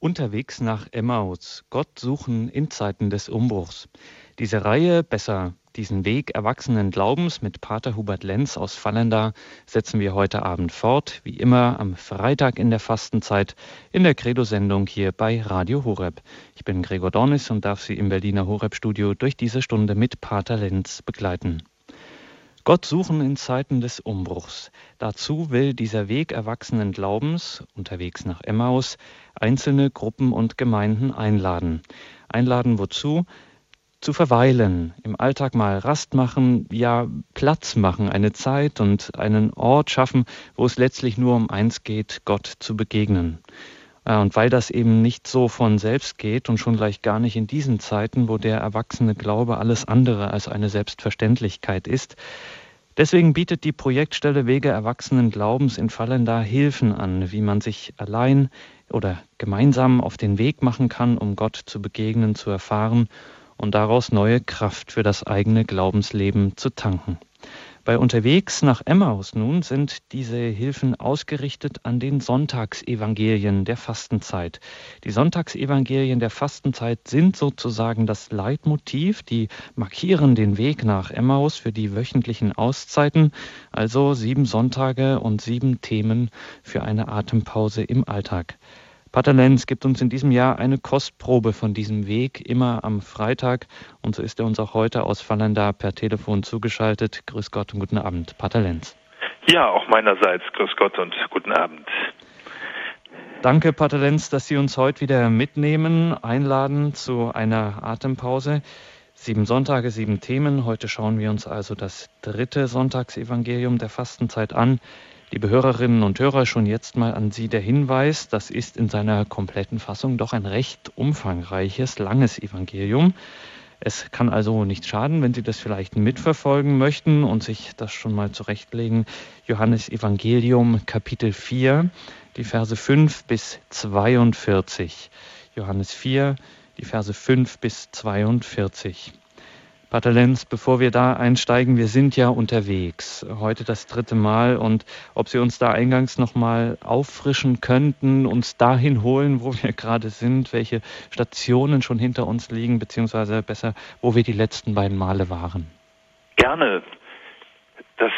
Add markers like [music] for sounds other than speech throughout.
Unterwegs nach Emmaus. Gott suchen in Zeiten des Umbruchs. Diese Reihe, besser diesen Weg erwachsenen Glaubens mit Pater Hubert Lenz aus Fallenda setzen wir heute Abend fort, wie immer am Freitag in der Fastenzeit in der Credo-Sendung hier bei Radio Horeb. Ich bin Gregor Dornis und darf Sie im Berliner Horeb-Studio durch diese Stunde mit Pater Lenz begleiten. Gott suchen in Zeiten des Umbruchs. Dazu will dieser Weg erwachsenen Glaubens, unterwegs nach Emmaus, einzelne Gruppen und Gemeinden einladen. Einladen wozu? Zu verweilen, im Alltag mal Rast machen, ja Platz machen, eine Zeit und einen Ort schaffen, wo es letztlich nur um eins geht, Gott zu begegnen. Und weil das eben nicht so von selbst geht und schon gleich gar nicht in diesen Zeiten, wo der erwachsene Glaube alles andere als eine Selbstverständlichkeit ist, Deswegen bietet die Projektstelle Wege Erwachsenen Glaubens in Fallenda Hilfen an, wie man sich allein oder gemeinsam auf den Weg machen kann, um Gott zu begegnen, zu erfahren und daraus neue Kraft für das eigene Glaubensleben zu tanken. Bei Unterwegs nach Emmaus nun sind diese Hilfen ausgerichtet an den Sonntagsevangelien der Fastenzeit. Die Sonntagsevangelien der Fastenzeit sind sozusagen das Leitmotiv, die markieren den Weg nach Emmaus für die wöchentlichen Auszeiten, also sieben Sonntage und sieben Themen für eine Atempause im Alltag. Pater Lenz gibt uns in diesem Jahr eine Kostprobe von diesem Weg, immer am Freitag. Und so ist er uns auch heute aus Fallenda per Telefon zugeschaltet. Grüß Gott und guten Abend, Pater Lenz. Ja, auch meinerseits grüß Gott und guten Abend. Danke, Pater Lenz, dass Sie uns heute wieder mitnehmen, einladen zu einer Atempause. Sieben Sonntage, sieben Themen. Heute schauen wir uns also das dritte Sonntagsevangelium der Fastenzeit an. Liebe Hörerinnen und Hörer, schon jetzt mal an Sie der Hinweis, das ist in seiner kompletten Fassung doch ein recht umfangreiches, langes Evangelium. Es kann also nicht schaden, wenn Sie das vielleicht mitverfolgen möchten und sich das schon mal zurechtlegen. Johannes Evangelium Kapitel 4, die Verse 5 bis 42. Johannes 4, die Verse 5 bis 42. Pater Lenz, bevor wir da einsteigen, wir sind ja unterwegs, heute das dritte Mal und ob Sie uns da eingangs nochmal auffrischen könnten, uns dahin holen, wo wir gerade sind, welche Stationen schon hinter uns liegen, beziehungsweise besser, wo wir die letzten beiden Male waren. Gerne. Das,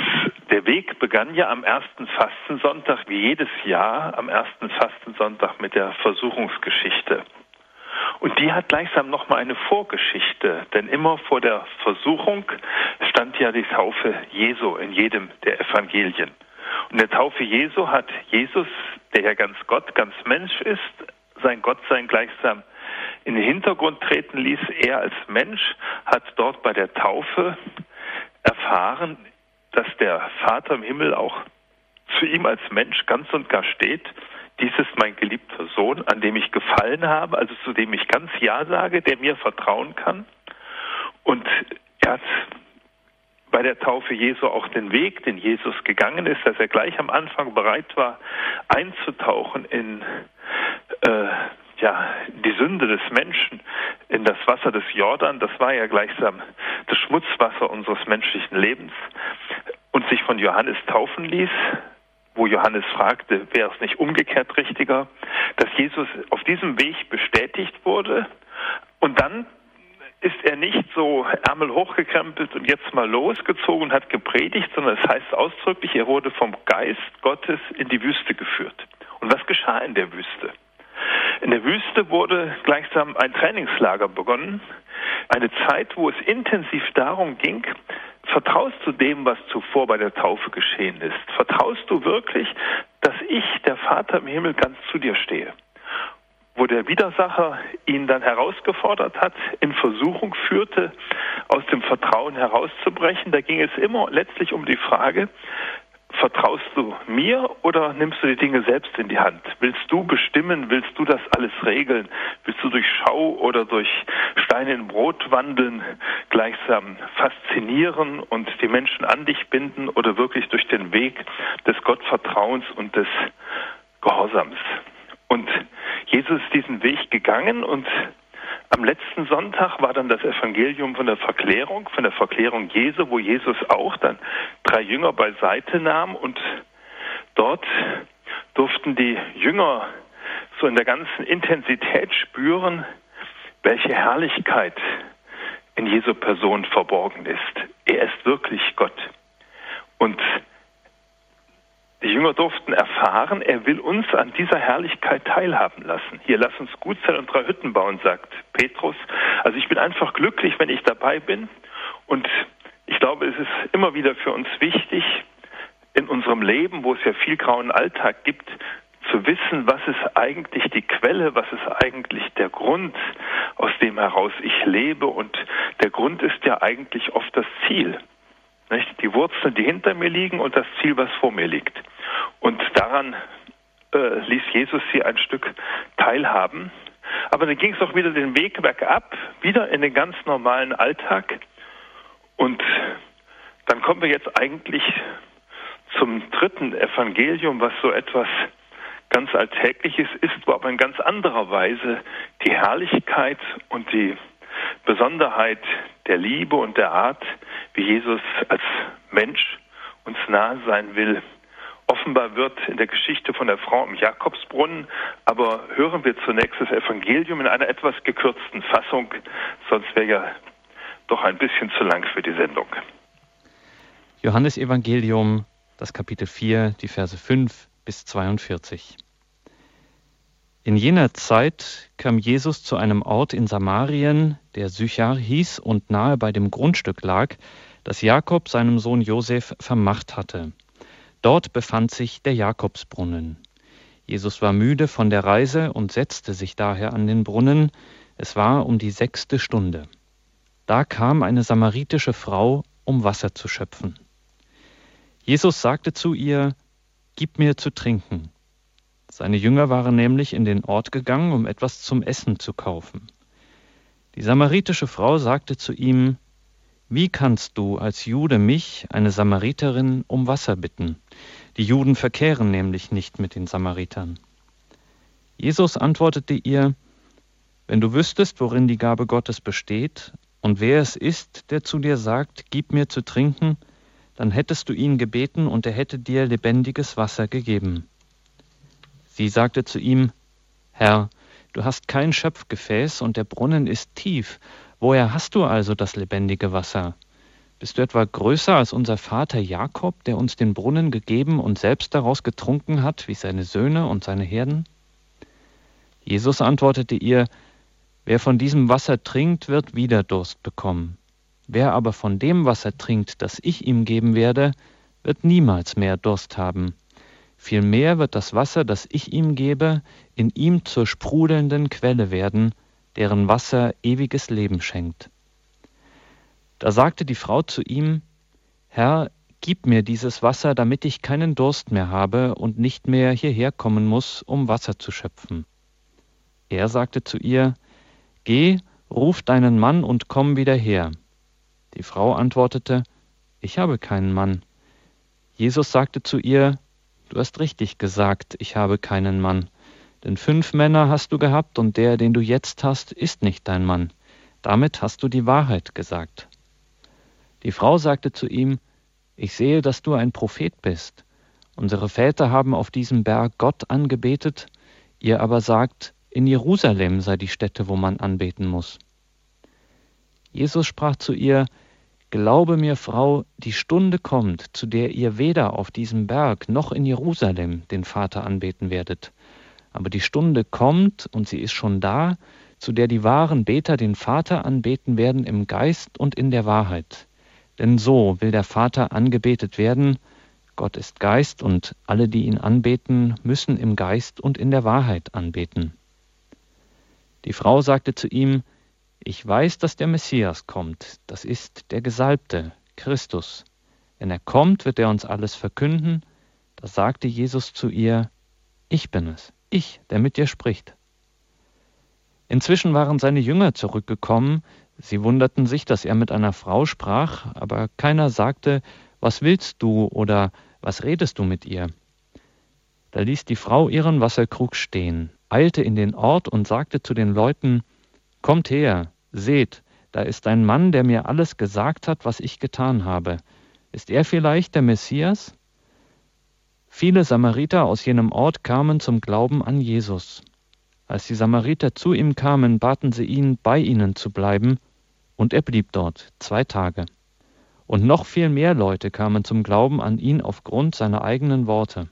der Weg begann ja am ersten Fastensonntag, wie jedes Jahr, am ersten Fastensonntag mit der Versuchungsgeschichte. Und die hat gleichsam nochmal eine Vorgeschichte, denn immer vor der Versuchung stand ja die Taufe Jesu in jedem der Evangelien. Und der Taufe Jesu hat Jesus, der ja ganz Gott, ganz Mensch ist, sein Gottsein gleichsam in den Hintergrund treten ließ. Er als Mensch hat dort bei der Taufe erfahren, dass der Vater im Himmel auch zu ihm als Mensch ganz und gar steht dies ist mein geliebter Sohn, an dem ich gefallen habe, also zu dem ich ganz Ja sage, der mir vertrauen kann. Und er hat bei der Taufe Jesu auch den Weg, den Jesus gegangen ist, dass er gleich am Anfang bereit war, einzutauchen in äh, ja, die Sünde des Menschen, in das Wasser des Jordan. Das war ja gleichsam das Schmutzwasser unseres menschlichen Lebens und sich von Johannes taufen ließ wo Johannes fragte, wäre es nicht umgekehrt richtiger, dass Jesus auf diesem Weg bestätigt wurde und dann ist er nicht so Ärmel hochgekrempelt und jetzt mal losgezogen und hat gepredigt, sondern es heißt ausdrücklich, er wurde vom Geist Gottes in die Wüste geführt. Und was geschah in der Wüste? In der Wüste wurde gleichsam ein Trainingslager begonnen, eine Zeit, wo es intensiv darum ging, vertraust du dem, was zuvor bei der Taufe geschehen ist? Vertraust du wirklich, dass ich, der Vater im Himmel, ganz zu dir stehe? Wo der Widersacher ihn dann herausgefordert hat, in Versuchung führte, aus dem Vertrauen herauszubrechen, da ging es immer letztlich um die Frage, Vertraust du mir oder nimmst du die Dinge selbst in die Hand? Willst du bestimmen? Willst du das alles regeln? Willst du durch Schau oder durch Steine in Brot wandeln, gleichsam faszinieren und die Menschen an dich binden oder wirklich durch den Weg des Gottvertrauens und des Gehorsams? Und Jesus ist diesen Weg gegangen und am letzten Sonntag war dann das Evangelium von der Verklärung, von der Verklärung Jesu, wo Jesus auch dann drei Jünger beiseite nahm und dort durften die Jünger so in der ganzen Intensität spüren, welche Herrlichkeit in Jesu Person verborgen ist. Er ist wirklich Gott. Und die Jünger durften erfahren, er will uns an dieser Herrlichkeit teilhaben lassen. Hier lass uns gut sein und drei Hütten bauen, sagt Petrus. Also ich bin einfach glücklich, wenn ich dabei bin. Und ich glaube, es ist immer wieder für uns wichtig, in unserem Leben, wo es ja viel grauen Alltag gibt, zu wissen, was ist eigentlich die Quelle, was ist eigentlich der Grund, aus dem heraus ich lebe. Und der Grund ist ja eigentlich oft das Ziel. Nicht? Die Wurzeln, die hinter mir liegen und das Ziel, was vor mir liegt. Und daran äh, ließ Jesus sie ein Stück teilhaben. Aber dann ging es auch wieder den Weg bergab, wieder in den ganz normalen Alltag. Und dann kommen wir jetzt eigentlich zum dritten Evangelium, was so etwas ganz Alltägliches ist, wo aber in ganz anderer Weise die Herrlichkeit und die Besonderheit der Liebe und der Art, wie Jesus als Mensch uns nahe sein will, offenbar wird in der Geschichte von der Frau im Jakobsbrunnen. Aber hören wir zunächst das Evangelium in einer etwas gekürzten Fassung, sonst wäre ja doch ein bisschen zu lang für die Sendung. Johannes Evangelium, das Kapitel 4, die Verse 5 bis 42. In jener Zeit kam Jesus zu einem Ort in Samarien, der Sychar hieß und nahe bei dem Grundstück lag, das Jakob seinem Sohn Josef vermacht hatte. Dort befand sich der Jakobsbrunnen. Jesus war müde von der Reise und setzte sich daher an den Brunnen. Es war um die sechste Stunde. Da kam eine samaritische Frau, um Wasser zu schöpfen. Jesus sagte zu ihr, Gib mir zu trinken. Seine Jünger waren nämlich in den Ort gegangen, um etwas zum Essen zu kaufen. Die samaritische Frau sagte zu ihm, Wie kannst du als Jude mich, eine Samariterin, um Wasser bitten? Die Juden verkehren nämlich nicht mit den Samaritern. Jesus antwortete ihr, Wenn du wüsstest, worin die Gabe Gottes besteht und wer es ist, der zu dir sagt, Gib mir zu trinken, dann hättest du ihn gebeten und er hätte dir lebendiges Wasser gegeben. Sie sagte zu ihm, Herr, du hast kein Schöpfgefäß und der Brunnen ist tief. Woher hast du also das lebendige Wasser? Bist du etwa größer als unser Vater Jakob, der uns den Brunnen gegeben und selbst daraus getrunken hat, wie seine Söhne und seine Herden? Jesus antwortete ihr, Wer von diesem Wasser trinkt, wird wieder Durst bekommen. Wer aber von dem Wasser trinkt, das ich ihm geben werde, wird niemals mehr Durst haben. Vielmehr wird das Wasser, das ich ihm gebe, in ihm zur sprudelnden Quelle werden, deren Wasser ewiges Leben schenkt. Da sagte die Frau zu ihm, Herr, gib mir dieses Wasser, damit ich keinen Durst mehr habe und nicht mehr hierher kommen muss, um Wasser zu schöpfen. Er sagte zu ihr, Geh, ruf deinen Mann und komm wieder her. Die Frau antwortete, Ich habe keinen Mann. Jesus sagte zu ihr, Du hast richtig gesagt, ich habe keinen Mann. Denn fünf Männer hast du gehabt und der, den du jetzt hast, ist nicht dein Mann. Damit hast du die Wahrheit gesagt. Die Frau sagte zu ihm, Ich sehe, dass du ein Prophet bist. Unsere Väter haben auf diesem Berg Gott angebetet, ihr aber sagt, in Jerusalem sei die Stätte, wo man anbeten muss. Jesus sprach zu ihr, Glaube mir, Frau, die Stunde kommt, zu der ihr weder auf diesem Berg noch in Jerusalem den Vater anbeten werdet. Aber die Stunde kommt, und sie ist schon da, zu der die wahren Beter den Vater anbeten werden im Geist und in der Wahrheit. Denn so will der Vater angebetet werden, Gott ist Geist, und alle, die ihn anbeten, müssen im Geist und in der Wahrheit anbeten. Die Frau sagte zu ihm, ich weiß, dass der Messias kommt, das ist der Gesalbte, Christus. Wenn er kommt, wird er uns alles verkünden. Da sagte Jesus zu ihr, Ich bin es, ich, der mit dir spricht. Inzwischen waren seine Jünger zurückgekommen, sie wunderten sich, dass er mit einer Frau sprach, aber keiner sagte, Was willst du oder was redest du mit ihr? Da ließ die Frau ihren Wasserkrug stehen, eilte in den Ort und sagte zu den Leuten, Kommt her, seht, da ist ein Mann, der mir alles gesagt hat, was ich getan habe. Ist er vielleicht der Messias? Viele Samariter aus jenem Ort kamen zum Glauben an Jesus. Als die Samariter zu ihm kamen, baten sie ihn, bei ihnen zu bleiben, und er blieb dort zwei Tage. Und noch viel mehr Leute kamen zum Glauben an ihn aufgrund seiner eigenen Worte.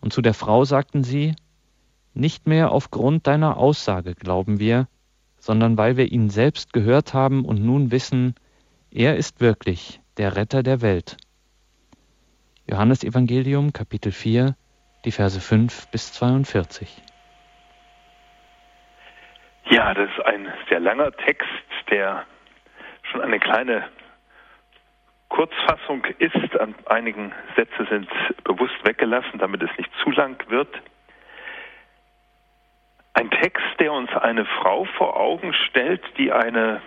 Und zu der Frau sagten sie, nicht mehr aufgrund deiner Aussage glauben wir, sondern weil wir ihn selbst gehört haben und nun wissen, er ist wirklich der Retter der Welt. Johannes Evangelium Kapitel 4, die Verse 5 bis 42. Ja, das ist ein sehr langer Text, der schon eine kleine Kurzfassung ist. Einigen Sätze sind bewusst weggelassen, damit es nicht zu lang wird. Ein Text, der uns eine Frau vor Augen stellt, die eine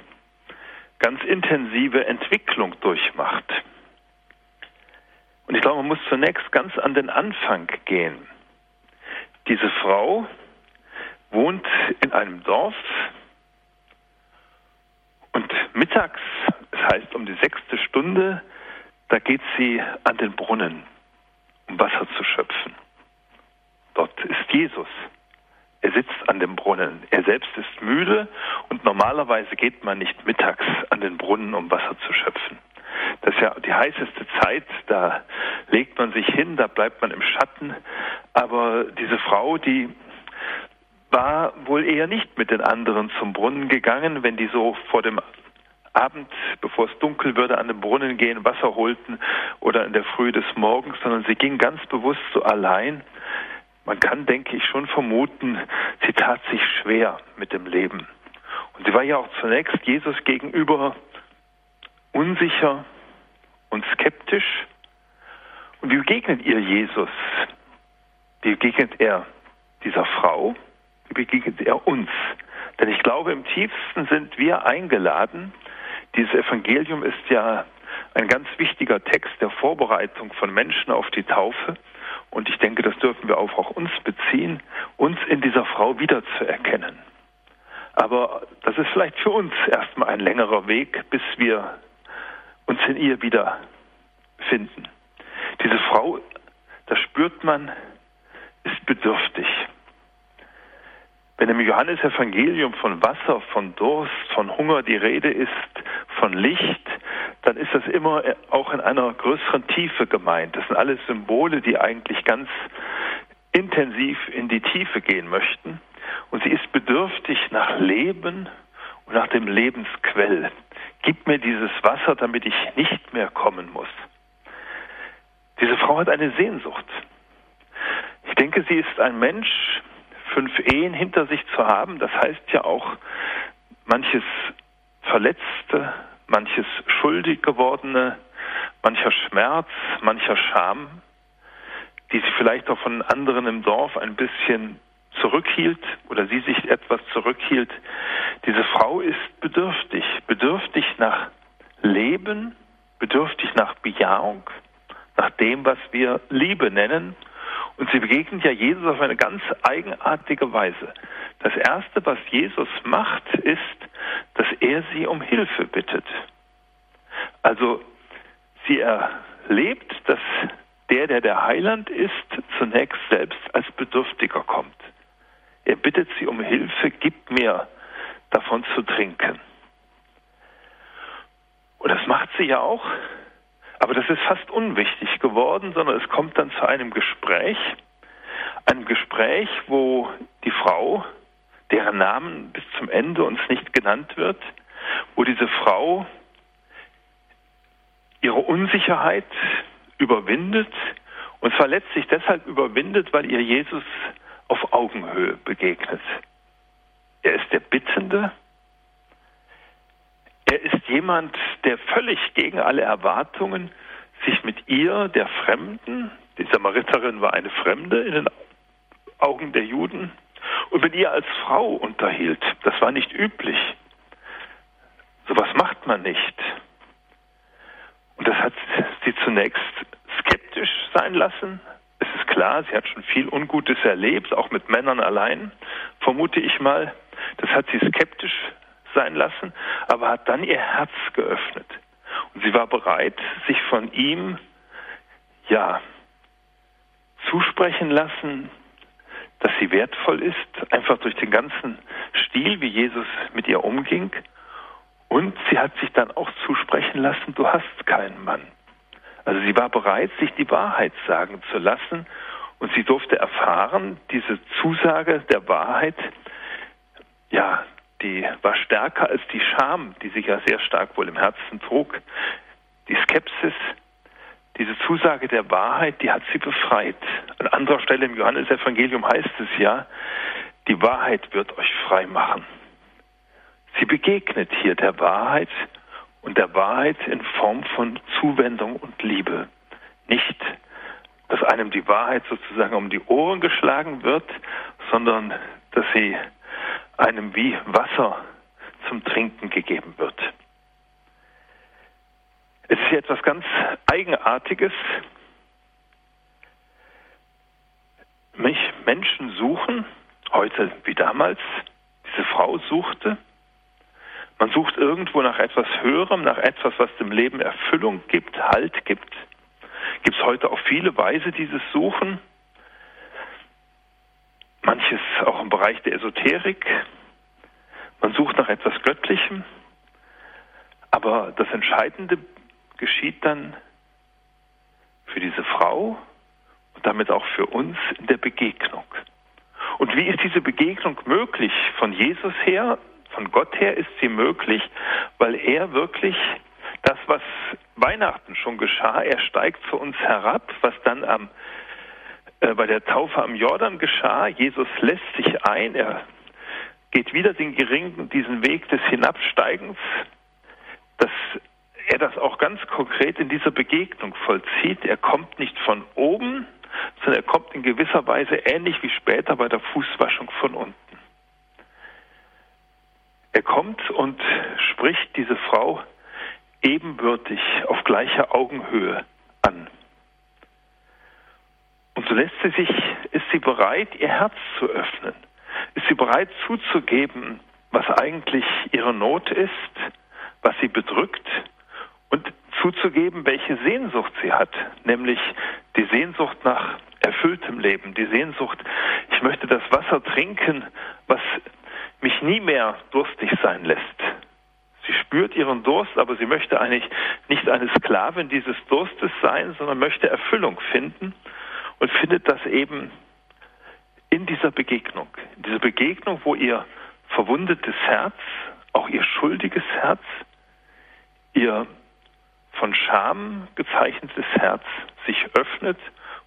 ganz intensive Entwicklung durchmacht. Und ich glaube, man muss zunächst ganz an den Anfang gehen. Diese Frau wohnt in einem Dorf und mittags, das heißt um die sechste Stunde, da geht sie an den Brunnen, um Wasser zu schöpfen. Dort ist Jesus. Er sitzt an dem Brunnen. Er selbst ist müde und normalerweise geht man nicht mittags an den Brunnen, um Wasser zu schöpfen. Das ist ja die heißeste Zeit, da legt man sich hin, da bleibt man im Schatten. Aber diese Frau, die war wohl eher nicht mit den anderen zum Brunnen gegangen, wenn die so vor dem Abend, bevor es dunkel würde, an den Brunnen gehen, Wasser holten oder in der Früh des Morgens, sondern sie ging ganz bewusst so allein. Man kann, denke ich, schon vermuten, sie tat sich schwer mit dem Leben. Und sie war ja auch zunächst Jesus gegenüber unsicher und skeptisch. Und wie begegnet ihr Jesus? Wie begegnet er dieser Frau? Wie begegnet er uns? Denn ich glaube, im tiefsten sind wir eingeladen. Dieses Evangelium ist ja ein ganz wichtiger Text der Vorbereitung von Menschen auf die Taufe. Und ich denke, das dürfen wir auch auf uns beziehen, uns in dieser Frau wiederzuerkennen. Aber das ist vielleicht für uns erstmal ein längerer Weg, bis wir uns in ihr wiederfinden. Diese Frau, das spürt man, ist bedürftig. Wenn im Johannesevangelium von Wasser, von Durst, von Hunger die Rede ist, von Licht, dann ist das immer auch in einer größeren Tiefe gemeint. Das sind alles Symbole, die eigentlich ganz intensiv in die Tiefe gehen möchten. Und sie ist bedürftig nach Leben und nach dem Lebensquell. Gib mir dieses Wasser, damit ich nicht mehr kommen muss. Diese Frau hat eine Sehnsucht. Ich denke, sie ist ein Mensch, fünf Ehen hinter sich zu haben, das heißt ja auch manches Verletzte, manches schuldig gewordene, mancher Schmerz, mancher Scham, die sie vielleicht auch von anderen im Dorf ein bisschen zurückhielt oder sie sich etwas zurückhielt. Diese Frau ist bedürftig, bedürftig nach Leben, bedürftig nach Bejahung, nach dem, was wir Liebe nennen und sie begegnet ja Jesus auf eine ganz eigenartige Weise. Das Erste, was Jesus macht, ist, dass er sie um Hilfe bittet. Also sie erlebt, dass der, der der Heiland ist, zunächst selbst als Bedürftiger kommt. Er bittet sie um Hilfe, gib mir davon zu trinken. Und das macht sie ja auch. Aber das ist fast unwichtig geworden, sondern es kommt dann zu einem Gespräch, einem Gespräch, wo die Frau, deren Namen bis zum Ende uns nicht genannt wird, wo diese Frau ihre Unsicherheit überwindet. Und zwar letztlich deshalb überwindet, weil ihr Jesus auf Augenhöhe begegnet. Er ist der Bittende, er ist jemand, der völlig gegen alle Erwartungen sich mit ihr, der Fremden, die Samariterin war eine Fremde in den Augen der Juden, und mit ihr als Frau unterhielt. Das war nicht üblich. Sowas macht man nicht. Und das hat sie zunächst skeptisch sein lassen. Ist klar, sie hat schon viel Ungutes erlebt, auch mit Männern allein, vermute ich mal. Das hat sie skeptisch sein lassen, aber hat dann ihr Herz geöffnet. Und sie war bereit, sich von ihm, ja, zusprechen lassen, dass sie wertvoll ist, einfach durch den ganzen Stil, wie Jesus mit ihr umging. Und sie hat sich dann auch zusprechen lassen, du hast keinen Mann. Also sie war bereit, sich die Wahrheit sagen zu lassen und sie durfte erfahren, diese Zusage der Wahrheit, ja, die war stärker als die Scham, die sich ja sehr stark wohl im Herzen trug. Die Skepsis, diese Zusage der Wahrheit, die hat sie befreit. An anderer Stelle im Johannesevangelium heißt es ja, die Wahrheit wird euch frei machen. Sie begegnet hier der Wahrheit und der Wahrheit in Form von Zuwendung und Liebe. Nicht, dass einem die Wahrheit sozusagen um die Ohren geschlagen wird, sondern dass sie einem wie Wasser zum Trinken gegeben wird. Es ist hier etwas ganz Eigenartiges. Mich Menschen suchen, heute wie damals, diese Frau suchte. Man sucht irgendwo nach etwas Höherem, nach etwas, was dem Leben Erfüllung gibt, Halt gibt. Gibt es heute auf viele Weise dieses Suchen. Manches auch im Bereich der Esoterik. Man sucht nach etwas Göttlichem. Aber das Entscheidende geschieht dann für diese Frau und damit auch für uns in der Begegnung. Und wie ist diese Begegnung möglich? Von Jesus her, von Gott her ist sie möglich, weil er wirklich das, was Weihnachten schon geschah, er steigt zu uns herab, was dann am, äh, bei der Taufe am Jordan geschah. Jesus lässt sich ein, er geht wieder den geringen, diesen Weg des Hinabsteigens, dass er das auch ganz konkret in dieser Begegnung vollzieht. Er kommt nicht von oben, sondern er kommt in gewisser Weise ähnlich wie später bei der Fußwaschung von unten. Er kommt und spricht diese Frau ebenbürtig auf gleicher Augenhöhe an. Und so lässt sie sich, ist sie bereit, ihr Herz zu öffnen. Ist sie bereit zuzugeben, was eigentlich ihre Not ist, was sie bedrückt und zuzugeben, welche Sehnsucht sie hat, nämlich die Sehnsucht nach erfülltem Leben, die Sehnsucht, ich möchte das Wasser trinken, was mich nie mehr durstig sein lässt. Sie spürt ihren Durst, aber sie möchte eigentlich nicht eine Sklavin dieses Durstes sein, sondern möchte Erfüllung finden und findet das eben in dieser Begegnung. In dieser Begegnung, wo ihr verwundetes Herz, auch ihr schuldiges Herz, ihr von Scham gezeichnetes Herz sich öffnet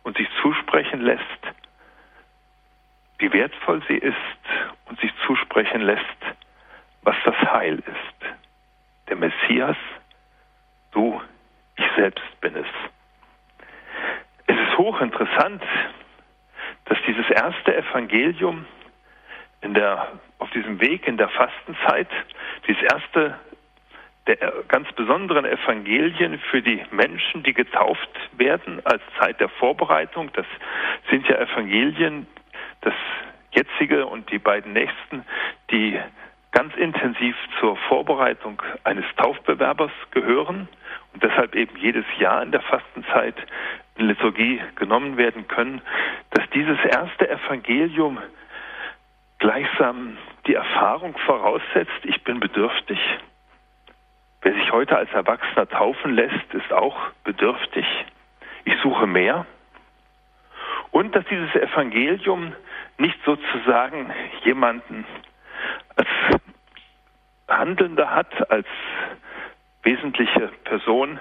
und sich zusprechen lässt, wie wertvoll sie ist und sich zusprechen lässt, was das Heil ist. Der Messias, du, ich selbst bin es. Es ist hochinteressant, dass dieses erste Evangelium in der, auf diesem Weg in der Fastenzeit, dieses erste der ganz besonderen Evangelien für die Menschen, die getauft werden als Zeit der Vorbereitung. Das sind ja Evangelien, das jetzige und die beiden nächsten, die ganz intensiv zur Vorbereitung eines Taufbewerbers gehören und deshalb eben jedes Jahr in der Fastenzeit in Liturgie genommen werden können, dass dieses erste Evangelium gleichsam die Erfahrung voraussetzt, ich bin bedürftig, Wer sich heute als Erwachsener taufen lässt, ist auch bedürftig. Ich suche mehr. Und dass dieses Evangelium nicht sozusagen jemanden als Handelnder hat, als wesentliche Person,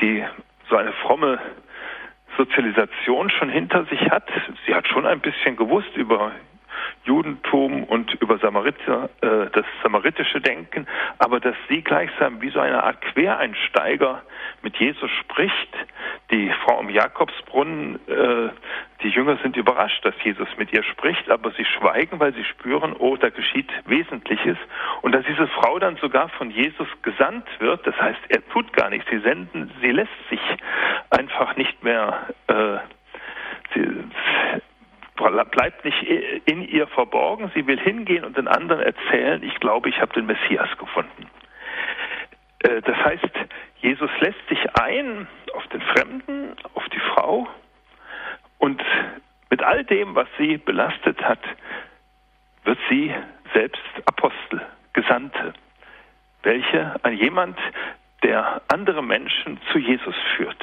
die so eine fromme Sozialisation schon hinter sich hat. Sie hat schon ein bisschen gewusst über Judentum und über Samariter, äh, das samaritische Denken, aber dass sie gleichsam wie so eine Art Quereinsteiger mit Jesus spricht. Die Frau am Jakobsbrunnen, äh, die Jünger sind überrascht, dass Jesus mit ihr spricht, aber sie schweigen, weil sie spüren, oh, da geschieht Wesentliches. Und dass diese Frau dann sogar von Jesus gesandt wird, das heißt, er tut gar nichts, sie senden, sie lässt sich einfach nicht mehr äh, sie, bleibt nicht in ihr verborgen. Sie will hingehen und den anderen erzählen, ich glaube, ich habe den Messias gefunden. Äh, das heißt, Jesus lässt sich ein auf den Fremden, auf die Frau und Mit all dem, was sie belastet hat, wird sie selbst Apostel, Gesandte, welche an jemand, der andere Menschen zu Jesus führt.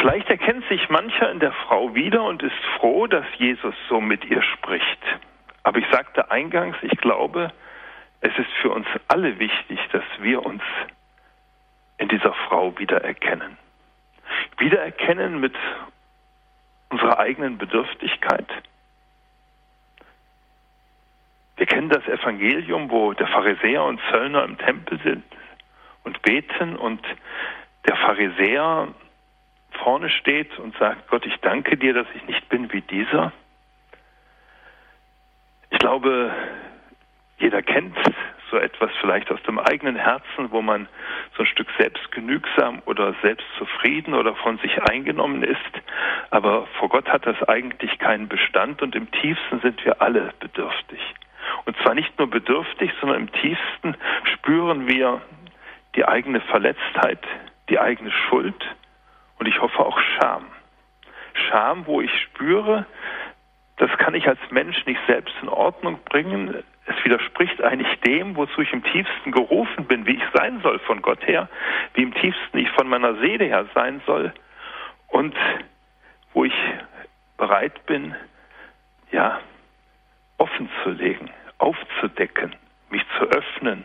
Vielleicht erkennt sich mancher in der Frau wieder und ist froh, dass Jesus so mit ihr spricht. Aber ich sagte eingangs, ich glaube, es ist für uns alle wichtig, dass wir uns in dieser Frau wiedererkennen. Wiedererkennen mit unserer eigenen Bedürftigkeit. Wir kennen das Evangelium, wo der Pharisäer und Zöllner im Tempel sind und beten und der Pharisäer vorne steht und sagt, Gott, ich danke dir, dass ich nicht bin wie dieser. Ich glaube, jeder kennt so etwas vielleicht aus dem eigenen Herzen, wo man so ein Stück selbstgenügsam oder selbstzufrieden oder von sich eingenommen ist. Aber vor Gott hat das eigentlich keinen Bestand und im tiefsten sind wir alle bedürftig. Und zwar nicht nur bedürftig, sondern im tiefsten spüren wir die eigene Verletztheit, die eigene Schuld und ich hoffe auch Scham. Scham, wo ich spüre, das kann ich als Mensch nicht selbst in Ordnung bringen. Es widerspricht eigentlich dem, wozu ich im tiefsten gerufen bin, wie ich sein soll von Gott her, wie im tiefsten ich von meiner Seele her sein soll und wo ich bereit bin, ja, offen zu legen, aufzudecken, mich zu öffnen,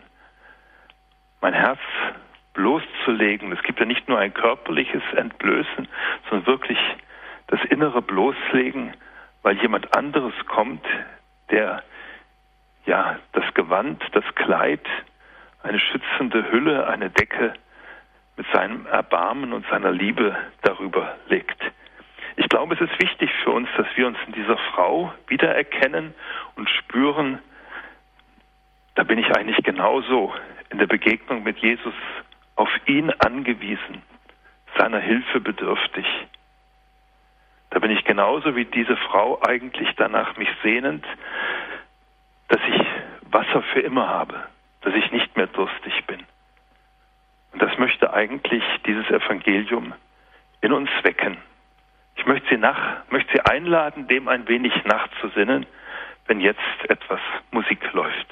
mein Herz bloßzulegen. Es gibt ja nicht nur ein körperliches Entblößen, sondern wirklich das innere Bloßlegen, weil jemand anderes kommt, der ja das Gewand, das Kleid, eine schützende Hülle, eine Decke mit seinem Erbarmen und seiner Liebe darüber legt. Ich glaube, es ist wichtig für uns, dass wir uns in dieser Frau wiedererkennen und spüren, da bin ich eigentlich genauso in der Begegnung mit Jesus auf ihn angewiesen, seiner Hilfe bedürftig. Da bin ich genauso wie diese Frau eigentlich danach mich sehnend, dass ich Wasser für immer habe, dass ich nicht mehr durstig bin. Und das möchte eigentlich dieses Evangelium in uns wecken. Ich möchte Sie, nach, möchte Sie einladen, dem ein wenig nachzusinnen, wenn jetzt etwas Musik läuft.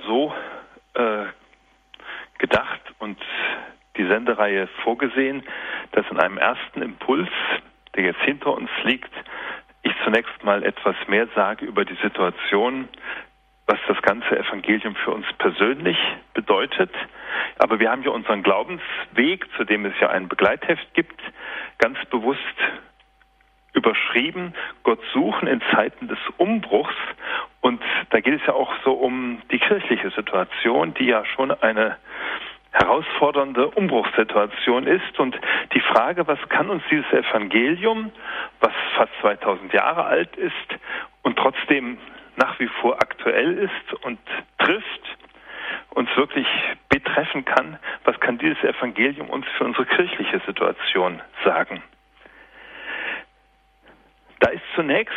So äh, gedacht und die Sendereihe vorgesehen, dass in einem ersten Impuls, der jetzt hinter uns liegt, ich zunächst mal etwas mehr sage über die Situation, was das ganze Evangelium für uns persönlich bedeutet. Aber wir haben ja unseren Glaubensweg, zu dem es ja ein Begleitheft gibt, ganz bewusst überschrieben, Gott suchen in Zeiten des Umbruchs. Und da geht es ja auch so um die kirchliche Situation, die ja schon eine herausfordernde Umbruchssituation ist. Und die Frage, was kann uns dieses Evangelium, was fast 2000 Jahre alt ist und trotzdem nach wie vor aktuell ist und trifft, uns wirklich betreffen kann, was kann dieses Evangelium uns für unsere kirchliche Situation sagen? Da ist zunächst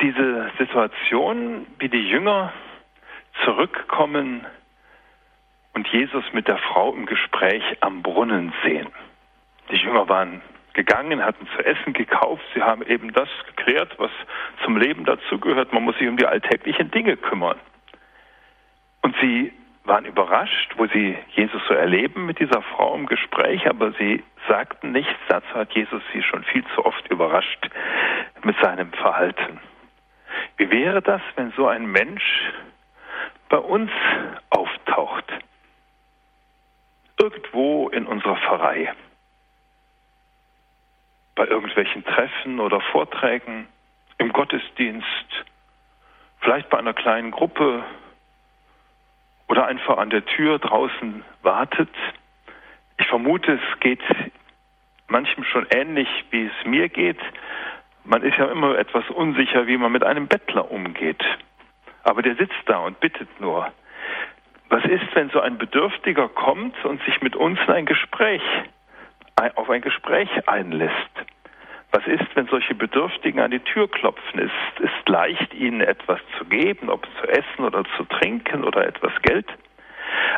diese Situation, wie die Jünger zurückkommen und Jesus mit der Frau im Gespräch am Brunnen sehen. Die Jünger waren gegangen, hatten zu essen gekauft, sie haben eben das geklärt, was zum Leben dazugehört. Man muss sich um die alltäglichen Dinge kümmern. Und sie waren überrascht, wo sie Jesus so erleben mit dieser Frau im Gespräch, aber sie sagten nichts. Dazu hat Jesus sie schon viel zu oft überrascht mit seinem Verhalten. Wie wäre das, wenn so ein Mensch bei uns auftaucht? Irgendwo in unserer Pfarrei. Bei irgendwelchen Treffen oder Vorträgen, im Gottesdienst, vielleicht bei einer kleinen Gruppe oder einfach an der Tür draußen wartet. Ich vermute, es geht manchem schon ähnlich, wie es mir geht, Man ist ja immer etwas unsicher, wie man mit einem Bettler umgeht. Aber der sitzt da und bittet nur. Was ist, wenn so ein Bedürftiger kommt und sich mit uns in ein Gespräch, auf ein Gespräch einlässt? Was ist, wenn solche Bedürftigen an die Tür klopfen? Es ist leicht, ihnen etwas zu geben, ob zu essen oder zu trinken oder etwas Geld.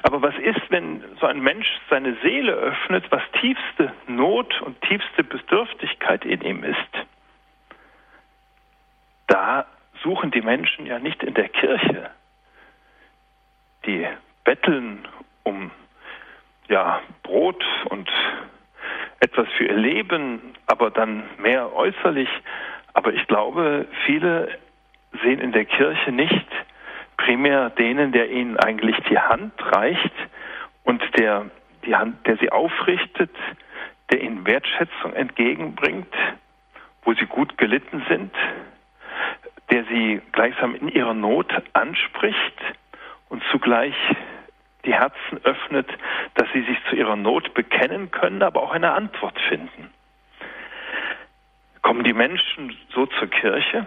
Aber was ist, wenn so ein Mensch seine Seele öffnet, was tiefste Not und tiefste Bedürftigkeit in ihm ist? Da suchen die Menschen ja nicht in der Kirche. Die betteln um ja, Brot und etwas für ihr Leben, aber dann mehr äußerlich. Aber ich glaube, viele sehen in der Kirche nicht primär denen, der ihnen eigentlich die Hand reicht und der die Hand, der sie aufrichtet, der ihnen Wertschätzung entgegenbringt, wo sie gut gelitten sind, der sie gleichsam in ihrer Not anspricht und zugleich die Herzen öffnet, dass sie sich zu ihrer Not bekennen können, aber auch eine Antwort finden. Kommen die Menschen so zur Kirche?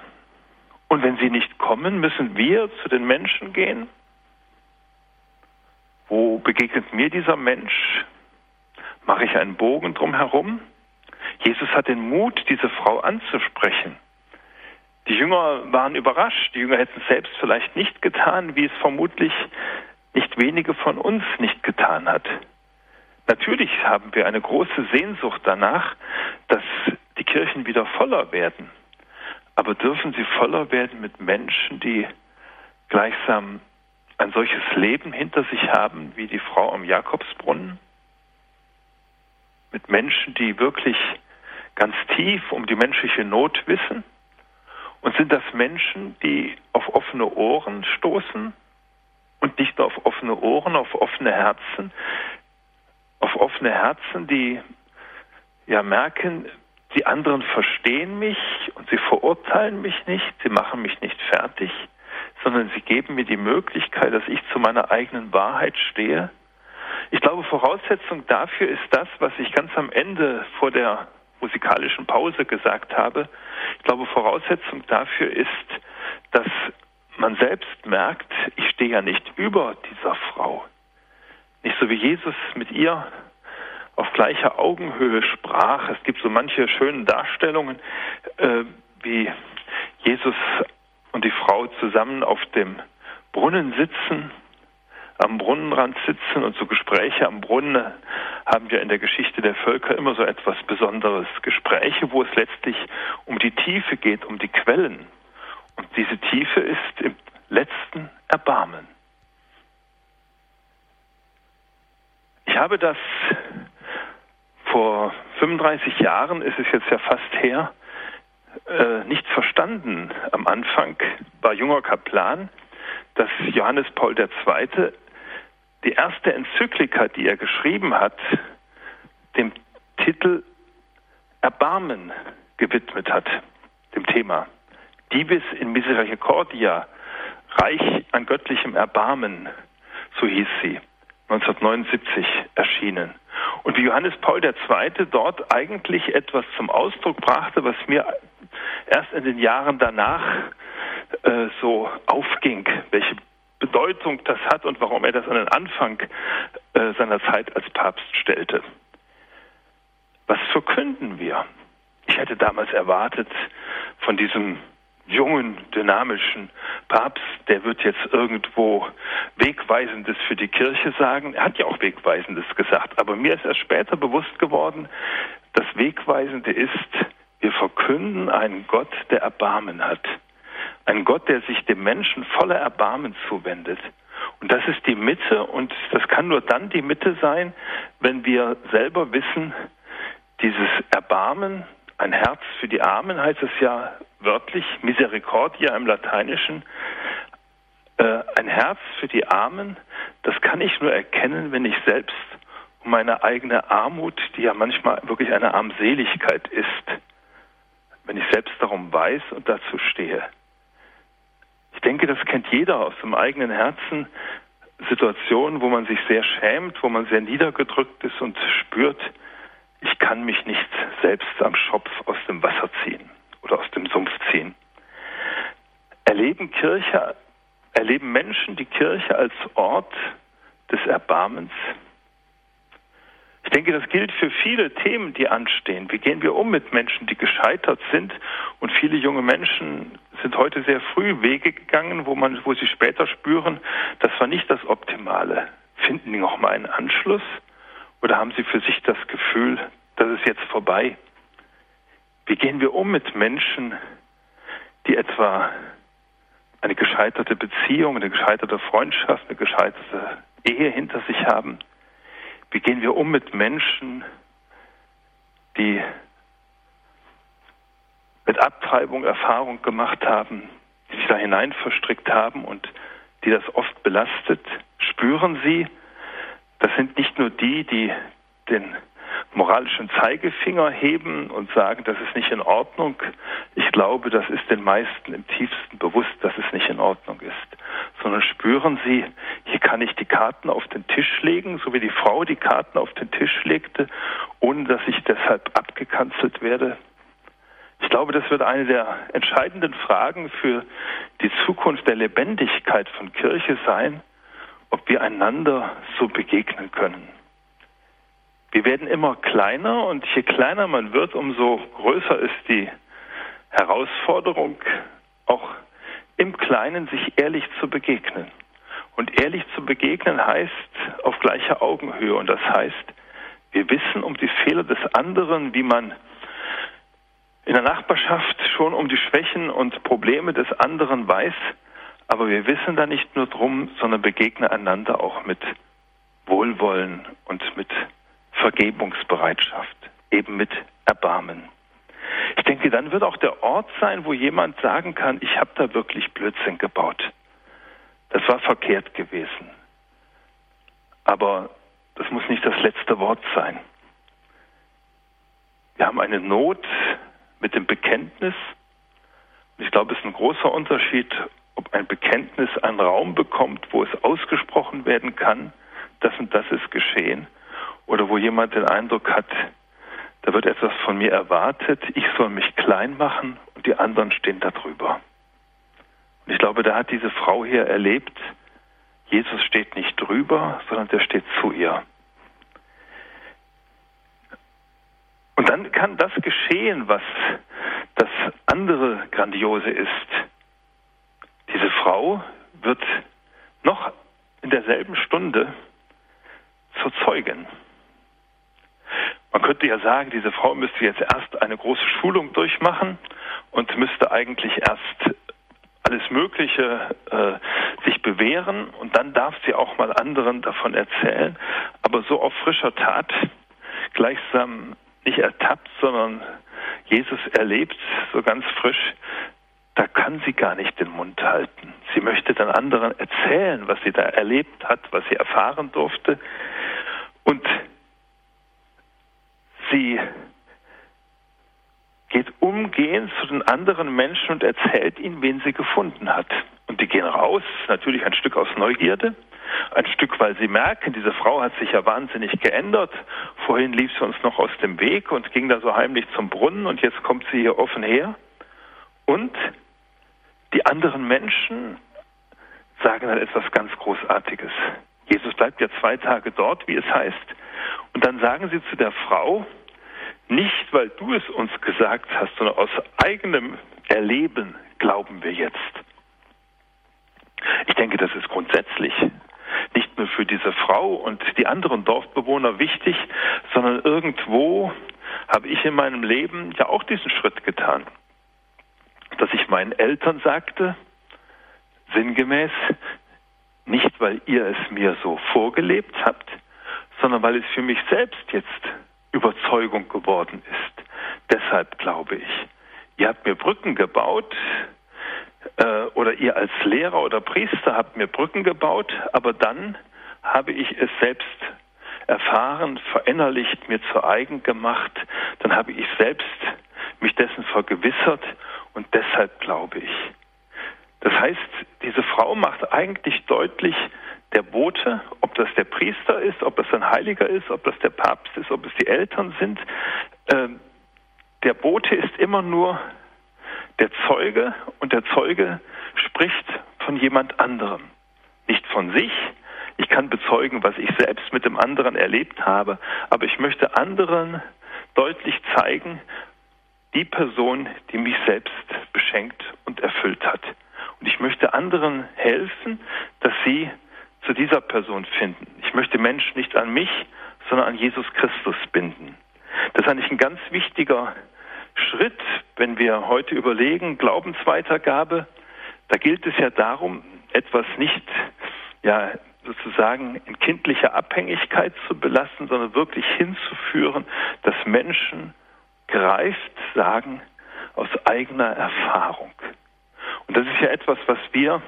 Und wenn sie nicht kommen, müssen wir zu den Menschen gehen? Wo begegnet mir dieser Mensch? Mache ich einen Bogen drumherum? Jesus hat den Mut, diese Frau anzusprechen. Die Jünger waren überrascht. Die Jünger hätten es selbst vielleicht nicht getan, wie es vermutlich nicht wenige von uns nicht getan hat. Natürlich haben wir eine große Sehnsucht danach, dass die Kirchen wieder voller werden. Aber dürfen sie voller werden mit Menschen, die gleichsam ein solches Leben hinter sich haben wie die Frau am Jakobsbrunnen? Mit Menschen, die wirklich ganz tief um die menschliche Not wissen? Und sind das Menschen, die auf offene Ohren stoßen und nicht nur auf offene Ohren, auf offene Herzen, auf offene Herzen, die ja merken, die anderen verstehen mich und sie verurteilen mich nicht, sie machen mich nicht fertig, sondern sie geben mir die Möglichkeit, dass ich zu meiner eigenen Wahrheit stehe. Ich glaube, Voraussetzung dafür ist das, was ich ganz am Ende vor der musikalischen Pause gesagt habe. Ich glaube, Voraussetzung dafür ist, dass man selbst merkt, ich stehe ja nicht über dieser Frau. Nicht so wie Jesus mit ihr auf gleicher Augenhöhe sprach. Es gibt so manche schönen Darstellungen, äh, wie Jesus und die Frau zusammen auf dem Brunnen sitzen, am Brunnenrand sitzen und so Gespräche am Brunnen haben wir in der Geschichte der Völker immer so etwas Besonderes. Gespräche, wo es letztlich um die Tiefe geht, um die Quellen. Und diese Tiefe ist im letzten Erbarmen. Ich habe das vor 35 Jahren, ist es jetzt ja fast her, äh, nicht verstanden. Am Anfang war junger Kaplan, dass Johannes Paul II. die erste Enzyklika, die er geschrieben hat, dem Titel Erbarmen gewidmet hat, dem Thema. Divis in Misericordia, reich an göttlichem Erbarmen, so hieß sie, 1979 erschienen. Und wie Johannes Paul II. dort eigentlich etwas zum Ausdruck brachte, was mir erst in den Jahren danach äh, so aufging, welche Bedeutung das hat und warum er das an den Anfang äh, seiner Zeit als Papst stellte. Was verkünden wir? Ich hätte damals erwartet, von diesem jungen, dynamischen Papst, der wird jetzt irgendwo Wegweisendes für die Kirche sagen. Er hat ja auch Wegweisendes gesagt, aber mir ist erst später bewusst geworden, das Wegweisende ist, wir verkünden einen Gott, der Erbarmen hat. Ein Gott, der sich dem Menschen voller Erbarmen zuwendet. Und das ist die Mitte und das kann nur dann die Mitte sein, wenn wir selber wissen, dieses Erbarmen, ein Herz für die Armen heißt es ja wörtlich, Misericordia im Lateinischen, äh, ein Herz für die Armen, das kann ich nur erkennen, wenn ich selbst um meine eigene Armut, die ja manchmal wirklich eine Armseligkeit ist, wenn ich selbst darum weiß und dazu stehe. Ich denke, das kennt jeder aus dem eigenen Herzen, Situationen, wo man sich sehr schämt, wo man sehr niedergedrückt ist und spürt, ich kann mich nicht selbst am Schopf aus dem Wasser ziehen. Oder aus dem Sumpf ziehen. Erleben Kirche, erleben Menschen die Kirche als Ort des Erbarmens? Ich denke, das gilt für viele Themen, die anstehen. Wie gehen wir um mit Menschen, die gescheitert sind? Und viele junge Menschen sind heute sehr früh Wege gegangen, wo man, wo sie später spüren, das war nicht das Optimale. Finden die noch mal einen Anschluss? Oder haben sie für sich das Gefühl, das ist jetzt vorbei? Wie gehen wir um mit Menschen, die etwa eine gescheiterte Beziehung, eine gescheiterte Freundschaft, eine gescheiterte Ehe hinter sich haben? Wie gehen wir um mit Menschen, die mit Abtreibung Erfahrung gemacht haben, die sich da hinein verstrickt haben und die das oft belastet? Spüren Sie, das sind nicht nur die, die den moralischen Zeigefinger heben und sagen, das ist nicht in Ordnung. Ich glaube, das ist den meisten im tiefsten bewusst, dass es nicht in Ordnung ist. Sondern spüren sie, hier kann ich die Karten auf den Tisch legen, so wie die Frau die Karten auf den Tisch legte, ohne dass ich deshalb abgekanzelt werde. Ich glaube, das wird eine der entscheidenden Fragen für die Zukunft der Lebendigkeit von Kirche sein, ob wir einander so begegnen können. Wir werden immer kleiner und je kleiner man wird, umso größer ist die Herausforderung, auch im Kleinen sich ehrlich zu begegnen. Und ehrlich zu begegnen heißt auf gleicher Augenhöhe. Und das heißt, wir wissen um die Fehler des anderen, wie man in der Nachbarschaft schon um die Schwächen und Probleme des anderen weiß. Aber wir wissen da nicht nur drum, sondern begegnen einander auch mit Wohlwollen und mit Vergebungsbereitschaft, eben mit Erbarmen. Ich denke, dann wird auch der Ort sein, wo jemand sagen kann, ich habe da wirklich Blödsinn gebaut. Das war verkehrt gewesen. Aber das muss nicht das letzte Wort sein. Wir haben eine Not mit dem Bekenntnis. Und ich glaube, es ist ein großer Unterschied, ob ein Bekenntnis einen Raum bekommt, wo es ausgesprochen werden kann, das und das ist geschehen, oder wo jemand den Eindruck hat, da wird etwas von mir erwartet, ich soll mich klein machen und die anderen stehen darüber. Und ich glaube, da hat diese Frau hier erlebt, Jesus steht nicht drüber, sondern der steht zu ihr. Und dann kann das geschehen, was das andere Grandiose ist. Diese Frau wird noch in derselben Stunde zur Zeugin. Man könnte ja sagen, diese Frau müsste jetzt erst eine große Schulung durchmachen und müsste eigentlich erst alles Mögliche äh, sich bewähren und dann darf sie auch mal anderen davon erzählen. Aber so auf frischer Tat, gleichsam nicht ertappt, sondern Jesus erlebt, so ganz frisch, da kann sie gar nicht den Mund halten. Sie möchte dann anderen erzählen, was sie da erlebt hat, was sie erfahren durfte. Und sie geht umgehend zu den anderen Menschen und erzählt ihnen, wen sie gefunden hat. Und die gehen raus, natürlich ein Stück aus Neugierde, ein Stück, weil sie merken, diese Frau hat sich ja wahnsinnig geändert. Vorhin lief sie uns noch aus dem Weg und ging da so heimlich zum Brunnen und jetzt kommt sie hier offen her. Und die anderen Menschen sagen dann etwas ganz Großartiges. Jesus bleibt ja zwei Tage dort, wie es heißt. Und dann sagen sie zu der Frau, nicht, weil du es uns gesagt hast, sondern aus eigenem Erleben glauben wir jetzt. Ich denke, das ist grundsätzlich nicht nur für diese Frau und die anderen Dorfbewohner wichtig, sondern irgendwo habe ich in meinem Leben ja auch diesen Schritt getan, dass ich meinen Eltern sagte, sinngemäß, nicht weil ihr es mir so vorgelebt habt, sondern weil es für mich selbst jetzt Überzeugung geworden ist. Deshalb glaube ich, ihr habt mir Brücken gebaut, äh, oder ihr als Lehrer oder Priester habt mir Brücken gebaut, aber dann habe ich es selbst erfahren, verinnerlicht, mir zu eigen gemacht, dann habe ich selbst mich dessen vergewissert und deshalb glaube ich. Das heißt, diese Frau macht eigentlich deutlich, der Bote, ob das der Priester ist, ob das ein Heiliger ist, ob das der Papst ist, ob es die Eltern sind, äh, der Bote ist immer nur der Zeuge und der Zeuge spricht von jemand anderem, nicht von sich. Ich kann bezeugen, was ich selbst mit dem anderen erlebt habe, aber ich möchte anderen deutlich zeigen, die Person, die mich selbst beschenkt und erfüllt hat. Und ich möchte anderen helfen, dass sie zu dieser Person finden. Ich möchte Menschen nicht an mich, sondern an Jesus Christus binden. Das ist eigentlich ein ganz wichtiger Schritt, wenn wir heute überlegen, Glaubensweitergabe. Da gilt es ja darum, etwas nicht ja, sozusagen in kindlicher Abhängigkeit zu belassen, sondern wirklich hinzuführen, dass Menschen greift sagen aus eigener Erfahrung. Und das ist ja etwas, was wir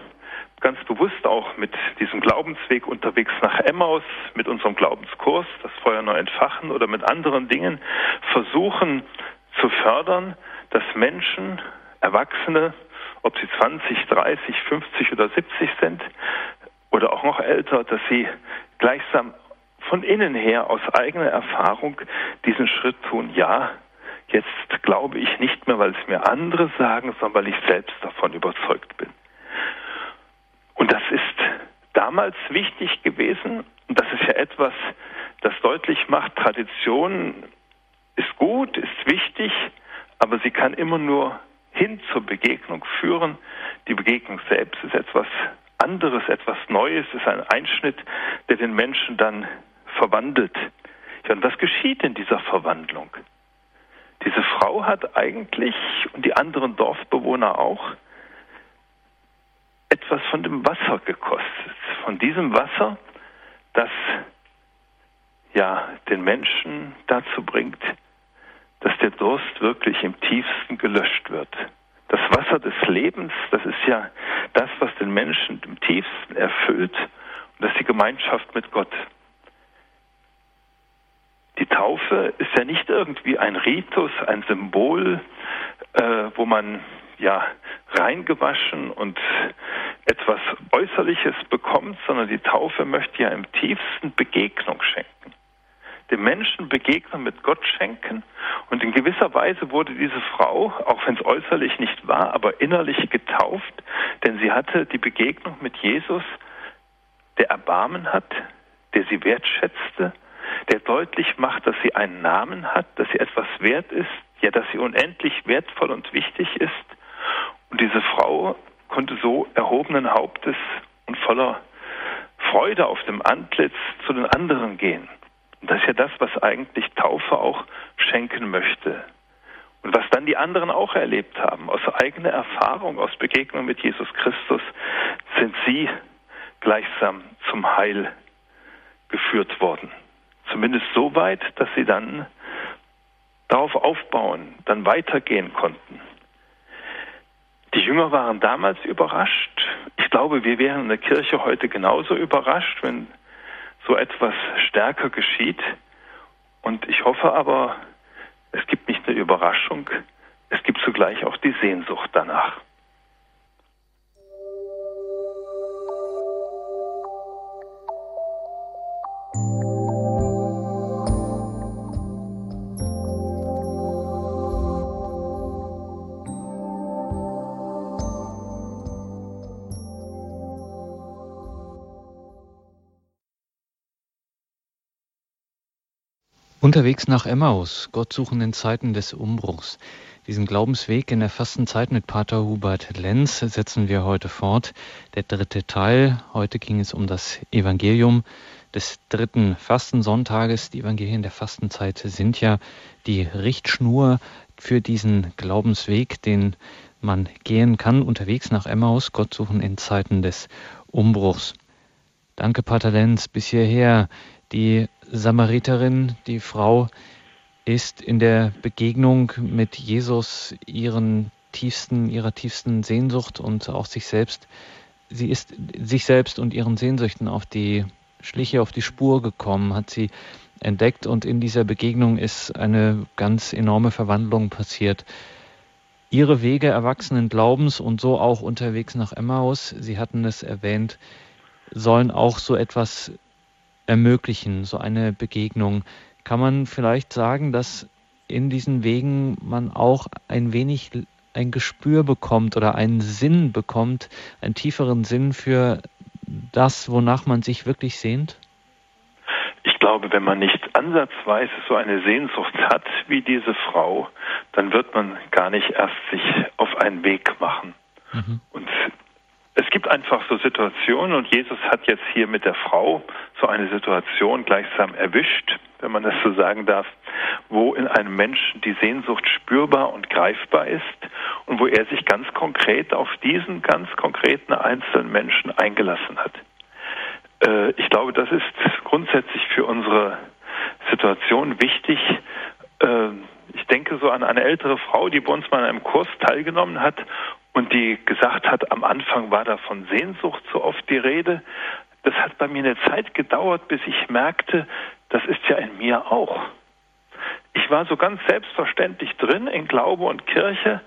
ganz bewusst auch mit diesem Glaubensweg unterwegs nach Emmaus, mit unserem Glaubenskurs, das Feuer neu entfachen oder mit anderen Dingen versuchen zu fördern, dass Menschen, Erwachsene, ob sie 20, 30, 50 oder 70 sind oder auch noch älter, dass sie gleichsam von innen her aus eigener Erfahrung diesen Schritt tun. Ja, jetzt glaube ich nicht mehr, weil es mir andere sagen, sondern weil ich selbst davon überzeugt bin. Und das ist damals wichtig gewesen. Und das ist ja etwas, das deutlich macht, Tradition ist gut, ist wichtig, aber sie kann immer nur hin zur Begegnung führen. Die Begegnung selbst ist etwas anderes, etwas Neues, ist ein Einschnitt, der den Menschen dann verwandelt. Ja, und was geschieht in dieser Verwandlung? Frau hat eigentlich, und die anderen Dorfbewohner auch, etwas von dem Wasser gekostet. Von diesem Wasser, das ja den Menschen dazu bringt, dass der Durst wirklich im tiefsten gelöscht wird. Das Wasser des Lebens, das ist ja das, was den Menschen im tiefsten erfüllt und das ist die Gemeinschaft mit Gott. Die Taufe ist ja nicht irgendwie ein Ritus, ein Symbol, äh, wo man ja reingewaschen und etwas Äußerliches bekommt, sondern die Taufe möchte ja im tiefsten Begegnung schenken. Dem Menschen Begegnung mit Gott schenken. Und in gewisser Weise wurde diese Frau, auch wenn es äußerlich nicht war, aber innerlich getauft, denn sie hatte die Begegnung mit Jesus, der Erbarmen hat, der sie wertschätzte, der deutlich macht, dass sie einen Namen hat, dass sie etwas wert ist, ja, dass sie unendlich wertvoll und wichtig ist. Und diese Frau konnte so erhobenen Hauptes und voller Freude auf dem Antlitz zu den anderen gehen. Und das ist ja das, was eigentlich Taufe auch schenken möchte. Und was dann die anderen auch erlebt haben, aus eigener Erfahrung, aus Begegnung mit Jesus Christus, sind sie gleichsam zum Heil geführt worden. Zumindest so weit, dass sie dann darauf aufbauen, dann weitergehen konnten. Die Jünger waren damals überrascht. Ich glaube, wir wären in der Kirche heute genauso überrascht, wenn so etwas stärker geschieht. Und ich hoffe aber, es gibt nicht eine Überraschung, es gibt zugleich auch die Sehnsucht danach. Unterwegs nach Emmaus, Gott suchen in Zeiten des Umbruchs. Diesen Glaubensweg in der Fastenzeit mit Pater Hubert Lenz setzen wir heute fort. Der dritte Teil. Heute ging es um das Evangelium des dritten Fastensonntages. Die Evangelien der Fastenzeit sind ja die Richtschnur für diesen Glaubensweg, den man gehen kann, unterwegs nach Emmaus, Gott suchen in Zeiten des Umbruchs. Danke, Pater Lenz, bis hierher. Die Samariterin, die Frau, ist in der Begegnung mit Jesus ihren tiefsten, ihrer tiefsten Sehnsucht und auch sich selbst, sie ist sich selbst und ihren Sehnsüchten auf die Schliche, auf die Spur gekommen, hat sie entdeckt und in dieser Begegnung ist eine ganz enorme Verwandlung passiert. Ihre Wege erwachsenen Glaubens und so auch unterwegs nach Emmaus, Sie hatten es erwähnt, sollen auch so etwas ermöglichen, so eine Begegnung. Kann man vielleicht sagen, dass in diesen Wegen man auch ein wenig ein Gespür bekommt oder einen Sinn bekommt, einen tieferen Sinn für das, wonach man sich wirklich sehnt? Ich glaube, wenn man nicht ansatzweise so eine Sehnsucht hat wie diese Frau, dann wird man gar nicht erst sich auf einen Weg machen. Mhm. Und es gibt einfach so Situationen und Jesus hat jetzt hier mit der Frau so eine Situation gleichsam erwischt, wenn man das so sagen darf, wo in einem Menschen die Sehnsucht spürbar und greifbar ist und wo er sich ganz konkret auf diesen ganz konkreten einzelnen Menschen eingelassen hat. Äh, ich glaube, das ist grundsätzlich für unsere Situation wichtig. Äh, ich denke so an eine ältere Frau, die bei uns mal in einem Kurs teilgenommen hat und die gesagt hat, am Anfang war da von Sehnsucht so oft die Rede. Das hat bei mir eine Zeit gedauert, bis ich merkte, das ist ja in mir auch. Ich war so ganz selbstverständlich drin in Glaube und Kirche,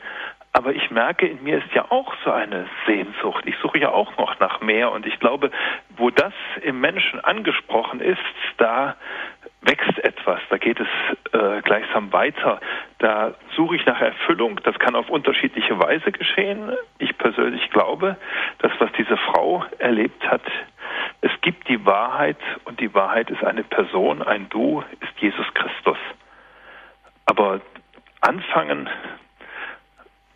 aber ich merke, in mir ist ja auch so eine Sehnsucht. Ich suche ja auch noch nach mehr und ich glaube, wo das im Menschen angesprochen ist, da wächst etwas, da geht es äh, gleichsam weiter. Da suche ich nach Erfüllung. Das kann auf unterschiedliche Weise geschehen. Ich persönlich glaube, dass was diese Frau erlebt hat, es gibt die Wahrheit und die Wahrheit ist eine Person, ein Du, ist Jesus Christus. Aber anfangen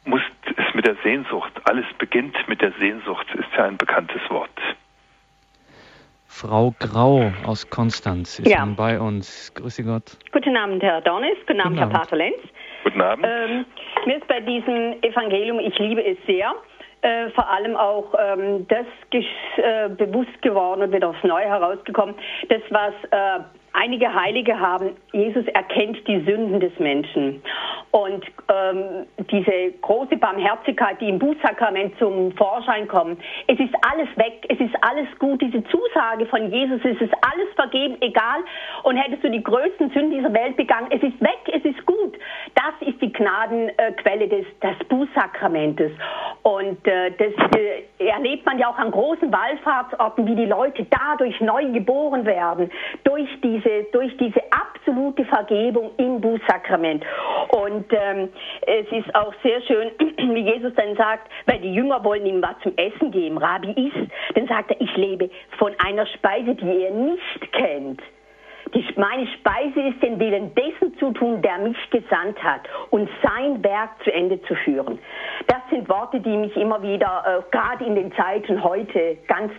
muss es mit der Sehnsucht. Alles beginnt mit der Sehnsucht, ist ja ein bekanntes Wort. Frau Grau aus Konstanz ist ja. bei uns. Grüße Gott. Guten Abend, Herr Dornis. Guten Abend, Guten Herr Pater Lenz. Guten Abend. Ähm, mir ist bei diesem Evangelium, ich liebe es sehr, äh, vor allem auch ähm, das äh, bewusst geworden und wieder aufs Neue herausgekommen, das, was äh, einige Heilige haben, Jesus erkennt die Sünden des Menschen. Und ähm, diese große Barmherzigkeit, die im Bußsakrament zum Vorschein kommt, es ist alles weg, es ist alles gut. Diese Zusage von Jesus, es ist alles vergeben, egal. Und hättest du die größten Sünden dieser Welt begangen, es ist weg, es ist gut. Das ist die Gnadenquelle des, des Bußsakramentes. Und äh, das äh, erlebt man ja auch an großen Wallfahrtsorten, wie die Leute dadurch neu geboren werden, durch diese, durch diese absolute Vergebung im Bußsakrament. Und ähm, es ist auch sehr schön, [clears throat] wie Jesus dann sagt, weil die Jünger wollen ihm was zum Essen geben, Rabbi isst, dann sagt er, ich lebe von einer Speise, die er nicht kennt. Die, meine Speise ist, den Willen dessen zu tun, der mich gesandt hat und sein Werk zu Ende zu führen. Das sind Worte, die mich immer wieder, äh, gerade in den Zeiten heute, ganz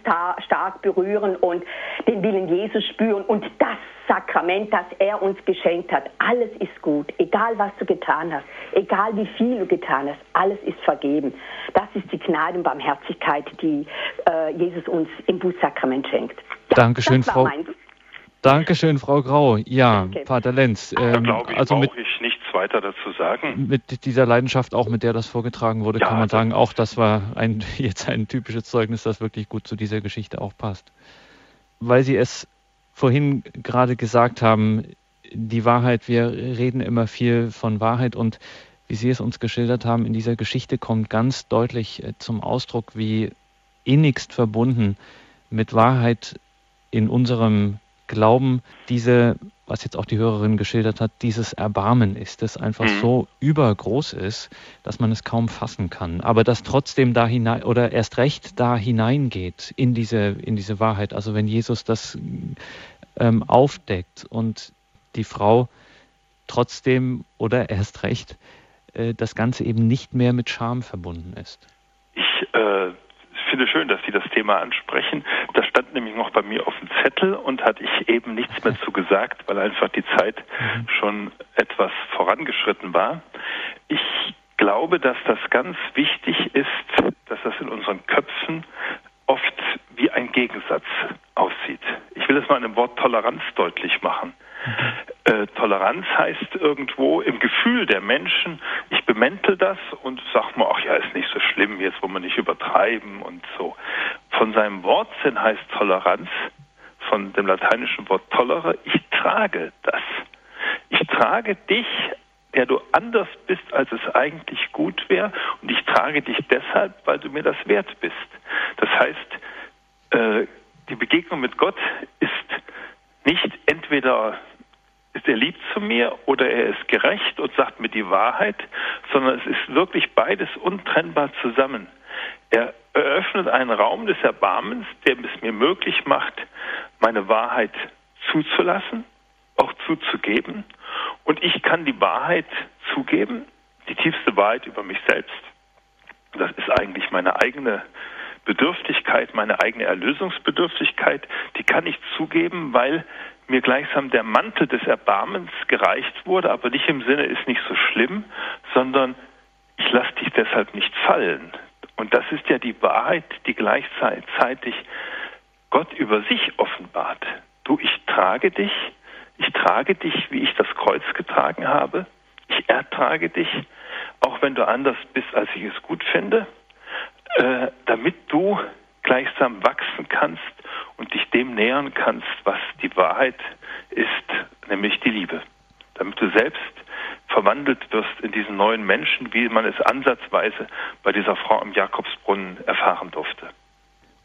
stark berühren und den Willen Jesus spüren und das Sakrament, das er uns geschenkt hat. Alles ist gut, egal was du getan hast, egal wie viel du getan hast, alles ist vergeben. Das ist die Gnade und Barmherzigkeit, die äh, Jesus uns im Bußsakrament schenkt. Ja, Dankeschön, Frau. Mein Dankeschön, Frau Grau. Ja, okay. Pater Lenz. Ähm, glaube ich, also mit, ich nichts weiter dazu sagen. Mit dieser Leidenschaft, auch mit der das vorgetragen wurde, ja, kann man sagen, auch das war ein, [laughs] jetzt ein typisches Zeugnis, das wirklich gut zu dieser Geschichte auch passt. Weil Sie es vorhin gerade gesagt haben, die Wahrheit, wir reden immer viel von Wahrheit und wie Sie es uns geschildert haben, in dieser Geschichte kommt ganz deutlich äh, zum Ausdruck, wie innigst verbunden mit Wahrheit in unserem Glauben diese, was jetzt auch die Hörerin geschildert hat, dieses Erbarmen ist, das einfach mhm. so übergroß ist, dass man es kaum fassen kann. Aber das trotzdem da hinein oder erst recht da hineingeht in diese, in diese Wahrheit. Also wenn Jesus das ähm, aufdeckt und die Frau trotzdem oder erst recht äh, das Ganze eben nicht mehr mit Scham verbunden ist. Ich äh, finde schön, dass Sie das Thema ansprechen. Das stand nämlich noch bei mir auf dem Zettel und hatte ich eben nichts mehr zu gesagt, weil einfach die Zeit mhm. schon etwas vorangeschritten war. Ich glaube, dass das ganz wichtig ist, dass das in unseren Köpfen oft wie ein Gegensatz aussieht. Ich will es mal in dem Wort Toleranz deutlich machen. Äh, Toleranz heißt irgendwo im Gefühl der Menschen, ich bemäntel das und sag mal, ach ja, ist nicht so schlimm, jetzt wollen wir nicht übertreiben und so. Von seinem Wortsinn heißt Toleranz, von dem lateinischen Wort tollere, ich trage das. Ich trage dich, der du anders bist, als es eigentlich gut wäre, und ich trage dich deshalb, weil du mir das wert bist. Das heißt, äh, die Begegnung mit Gott ist nicht entweder ist er lieb zu mir oder er ist gerecht und sagt mir die Wahrheit, sondern es ist wirklich beides untrennbar zusammen. Er eröffnet einen Raum des Erbarmens, der es mir möglich macht, meine Wahrheit zuzulassen, auch zuzugeben. Und ich kann die Wahrheit zugeben, die tiefste Wahrheit über mich selbst. Das ist eigentlich meine eigene Bedürftigkeit, meine eigene Erlösungsbedürftigkeit. Die kann ich zugeben, weil mir gleichsam der Mantel des Erbarmens gereicht wurde, aber nicht im Sinne ist nicht so schlimm, sondern ich lasse dich deshalb nicht fallen. Und das ist ja die Wahrheit, die gleichzeitig Gott über sich offenbart. Du, ich trage dich, ich trage dich, wie ich das Kreuz getragen habe. Ich ertrage dich, auch wenn du anders bist, als ich es gut finde, äh, damit du gleichsam wachsen kannst und dich dem nähern kannst, was die Wahrheit ist, nämlich die Liebe. Damit du selbst verwandelt wirst in diesen neuen Menschen, wie man es ansatzweise bei dieser Frau am Jakobsbrunnen erfahren durfte.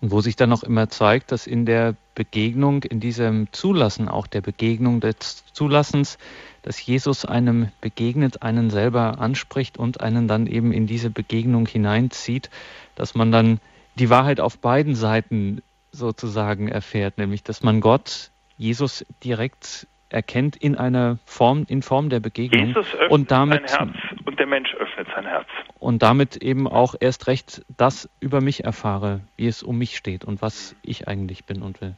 Und wo sich dann noch immer zeigt, dass in der Begegnung, in diesem Zulassen, auch der Begegnung des Zulassens, dass Jesus einem begegnet, einen selber anspricht und einen dann eben in diese Begegnung hineinzieht, dass man dann die Wahrheit auf beiden Seiten sozusagen erfährt, nämlich dass man Gott, Jesus direkt erkennt in einer Form, in Form der Begegnung. Jesus öffnet und damit, sein Herz und der Mensch öffnet sein Herz. Und damit eben auch erst recht das über mich erfahre, wie es um mich steht und was ich eigentlich bin und will.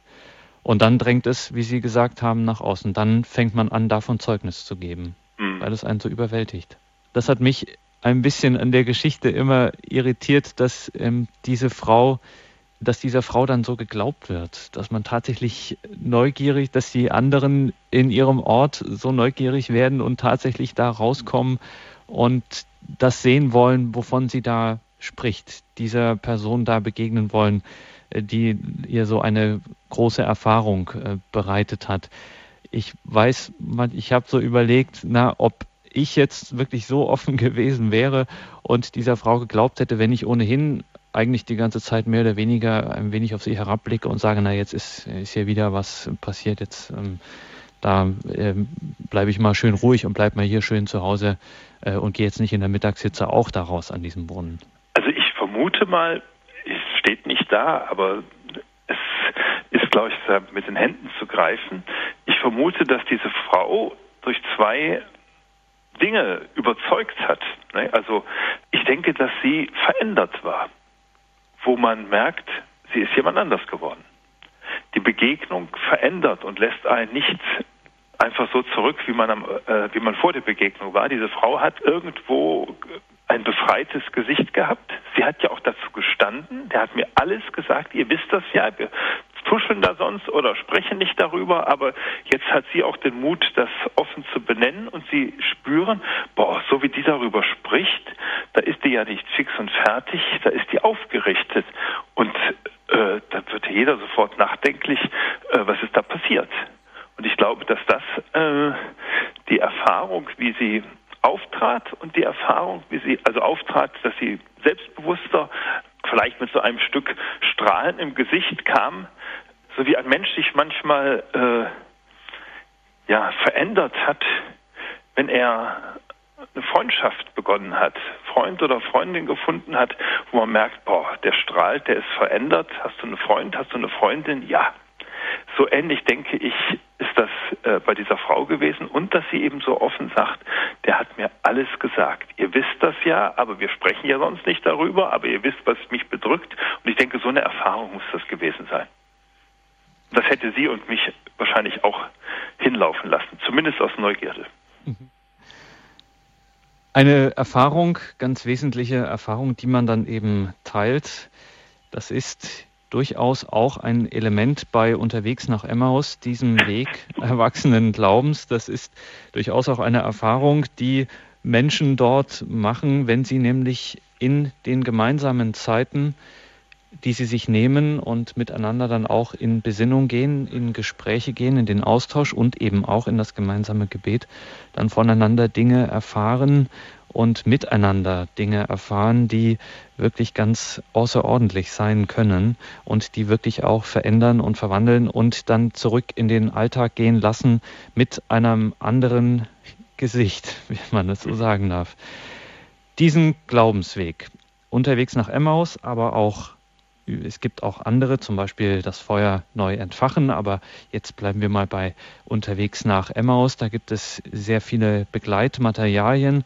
Und dann drängt es, wie Sie gesagt haben, nach außen. Dann fängt man an, davon Zeugnis zu geben, mhm. weil es einen so überwältigt. Das hat mich ein bisschen an der Geschichte immer irritiert, dass ähm, diese Frau dass dieser Frau dann so geglaubt wird, dass man tatsächlich neugierig, dass die anderen in ihrem Ort so neugierig werden und tatsächlich da rauskommen und das sehen wollen, wovon sie da spricht, dieser Person da begegnen wollen, äh, die ihr so eine große Erfahrung äh, bereitet hat. Ich weiß, ich habe so überlegt, na, ob ich jetzt wirklich so offen [laughs] gewesen wäre und dieser Frau geglaubt hätte, wenn ich ohnehin eigentlich die ganze Zeit mehr oder weniger ein wenig auf sie herabblicke und sage, na jetzt ist, ist hier wieder was passiert, jetzt ähm, da ähm, bleibe ich mal schön ruhig und bleibe mal hier schön zu Hause äh, und gehe jetzt nicht in der Mittagshitze auch daraus an diesem Brunnen. Also ich vermute mal, es steht nicht da, aber es ist, glaube ich, mit den Händen zu greifen. Ich vermute, dass diese Frau durch zwei Dinge überzeugt hat. Ne? Also ich denke, dass sie verändert war wo man merkt, sie ist jemand anders geworden. Die Begegnung verändert und lässt einen nicht einfach so zurück, wie man, am, äh, wie man vor der Begegnung war. Diese Frau hat irgendwo ein befreites Gesicht gehabt. Sie hat ja auch dazu gestanden. Der hat mir alles gesagt. Ihr wisst das ja. Tuscheln da sonst oder sprechen nicht darüber. Aber jetzt hat sie auch den Mut, das offen zu benennen und sie spüren, boah, so wie die darüber spricht, da ist die ja nicht fix und fertig. Da ist die aufgerichtet. Und äh, da wird jeder sofort nachdenklich, äh, was ist da passiert. Und ich glaube, dass das äh, die Erfahrung, wie sie auftrat und die Erfahrung, wie sie also auftrat, dass sie selbstbewusster, vielleicht mit so einem Stück Strahlen im Gesicht kam, so wie ein Mensch sich manchmal äh, ja verändert hat, wenn er eine Freundschaft begonnen hat, Freund oder Freundin gefunden hat, wo man merkt, boah, der strahlt, der ist verändert. Hast du einen Freund, hast du eine Freundin? Ja. So ähnlich denke ich, ist das äh, bei dieser Frau gewesen und dass sie eben so offen sagt, der hat mir alles gesagt. Ihr wisst das ja, aber wir sprechen ja sonst nicht darüber, aber ihr wisst, was mich bedrückt. Und ich denke, so eine Erfahrung muss das gewesen sein. Das hätte sie und mich wahrscheinlich auch hinlaufen lassen, zumindest aus Neugierde. Eine Erfahrung, ganz wesentliche Erfahrung, die man dann eben teilt, das ist durchaus auch ein Element bei Unterwegs nach Emmaus, diesem Weg erwachsenen Glaubens. Das ist durchaus auch eine Erfahrung, die Menschen dort machen, wenn sie nämlich in den gemeinsamen Zeiten, die sie sich nehmen und miteinander dann auch in Besinnung gehen, in Gespräche gehen, in den Austausch und eben auch in das gemeinsame Gebet, dann voneinander Dinge erfahren und miteinander Dinge erfahren, die wirklich ganz außerordentlich sein können und die wirklich auch verändern und verwandeln und dann zurück in den Alltag gehen lassen mit einem anderen Gesicht, [laughs] wie man es so sagen darf. Diesen Glaubensweg unterwegs nach Emmaus, aber auch es gibt auch andere, zum Beispiel das Feuer neu entfachen, aber jetzt bleiben wir mal bei unterwegs nach Emmaus. Da gibt es sehr viele Begleitmaterialien.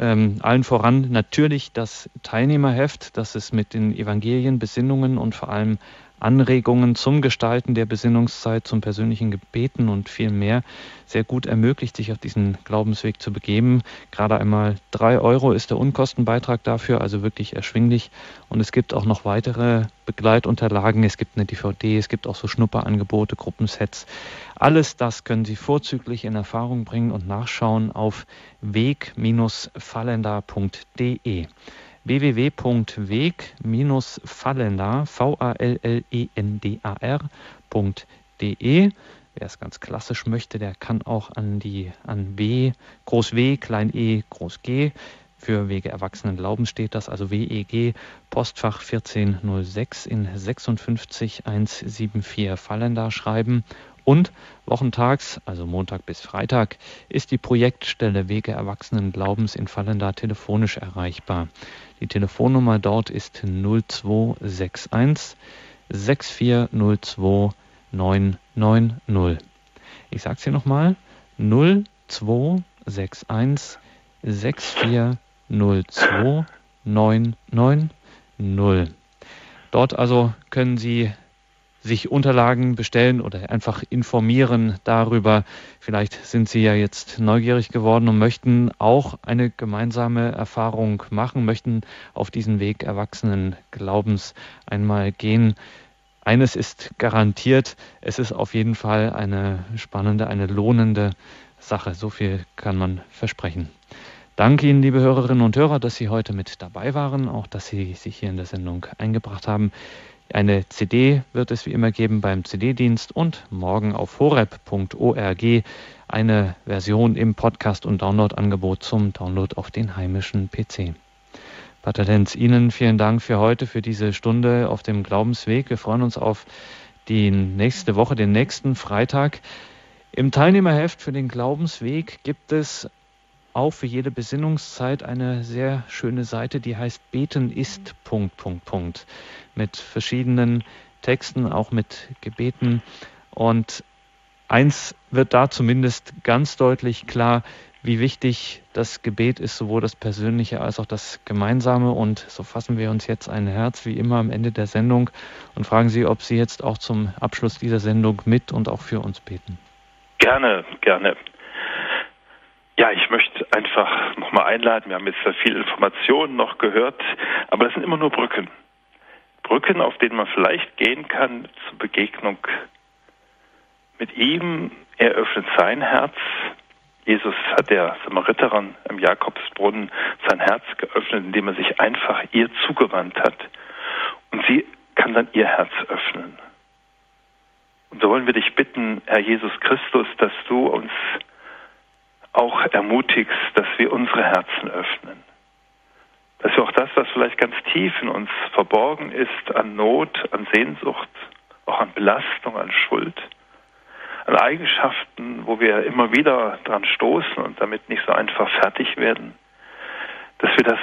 Ähm, allen voran natürlich das Teilnehmerheft, das es mit den Evangelien, Besinnungen und vor allem Anregungen zum Gestalten der Besinnungszeit, zum persönlichen Gebeten und viel mehr sehr gut ermöglicht, sich auf diesen Glaubensweg zu begeben. Gerade einmal drei Euro ist der Unkostenbeitrag dafür, also wirklich erschwinglich. Und es gibt auch noch weitere Begleitunterlagen. Es gibt eine DVD, es gibt auch so Schnupperangebote, Gruppensets. Alles das können Sie vorzüglich in Erfahrung bringen und nachschauen auf weg-fallender.de www.weg-fallender, V-A-L-L-E-N-D-A-R.de. Wer es ganz klassisch möchte, der kann auch an die an W, Groß W, Klein E, Groß G. Für Wege Erwachsenen Glauben steht das, also WEG, Postfach 1406 in 56174 Fallender schreiben. Und wochentags, also Montag bis Freitag, ist die Projektstelle Wege Erwachsenen Glaubens in Fallender telefonisch erreichbar. Die Telefonnummer dort ist 0261 6402 990. Ich sage es hier nochmal. 0261 6402 990. Dort also können Sie sich Unterlagen bestellen oder einfach informieren darüber. Vielleicht sind Sie ja jetzt neugierig geworden und möchten auch eine gemeinsame Erfahrung machen, möchten auf diesen Weg erwachsenen Glaubens einmal gehen. Eines ist garantiert, es ist auf jeden Fall eine spannende, eine lohnende Sache. So viel kann man versprechen. Danke Ihnen, liebe Hörerinnen und Hörer, dass Sie heute mit dabei waren, auch dass Sie sich hier in der Sendung eingebracht haben. Eine CD wird es wie immer geben beim CD-Dienst und morgen auf horep.org eine Version im Podcast- und Download-Angebot zum Download auf den heimischen PC. Pater Lenz, Ihnen vielen Dank für heute, für diese Stunde auf dem Glaubensweg. Wir freuen uns auf die nächste Woche, den nächsten Freitag. Im Teilnehmerheft für den Glaubensweg gibt es auch für jede Besinnungszeit eine sehr schöne Seite, die heißt Beten ist Punkt, Punkt, Punkt mit verschiedenen Texten, auch mit Gebeten. Und eins wird da zumindest ganz deutlich klar, wie wichtig das Gebet ist, sowohl das Persönliche als auch das Gemeinsame. Und so fassen wir uns jetzt ein Herz, wie immer am Ende der Sendung, und fragen Sie, ob Sie jetzt auch zum Abschluss dieser Sendung mit und auch für uns beten. Gerne, gerne. Ja, ich möchte einfach nochmal einladen. Wir haben jetzt sehr viel Informationen noch gehört, aber das sind immer nur Brücken. Brücken, auf denen man vielleicht gehen kann zur Begegnung mit ihm. Er öffnet sein Herz. Jesus hat der Samariterin im Jakobsbrunnen sein Herz geöffnet, indem er sich einfach ihr zugewandt hat. Und sie kann dann ihr Herz öffnen. Und so wollen wir dich bitten, Herr Jesus Christus, dass du uns auch ermutigst, dass wir unsere Herzen öffnen dass wir auch das, was vielleicht ganz tief in uns verborgen ist, an Not, an Sehnsucht, auch an Belastung, an Schuld, an Eigenschaften, wo wir immer wieder dran stoßen und damit nicht so einfach fertig werden, dass wir das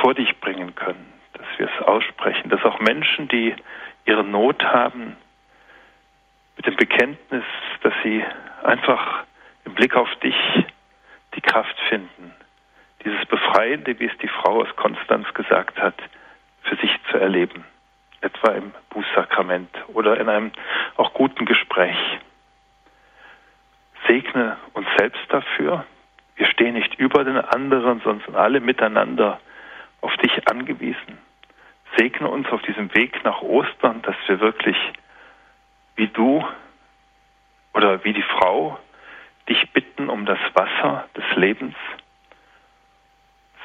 vor dich bringen können, dass wir es aussprechen, dass auch Menschen, die ihre Not haben, mit dem Bekenntnis, dass sie einfach im Blick auf dich die Kraft finden, dieses Befreiende, wie es die Frau aus Konstanz gesagt hat, für sich zu erleben. Etwa im Bußsakrament oder in einem auch guten Gespräch. Segne uns selbst dafür. Wir stehen nicht über den anderen, sondern alle miteinander auf dich angewiesen. Segne uns auf diesem Weg nach Ostern, dass wir wirklich wie du oder wie die Frau dich bitten um das Wasser des Lebens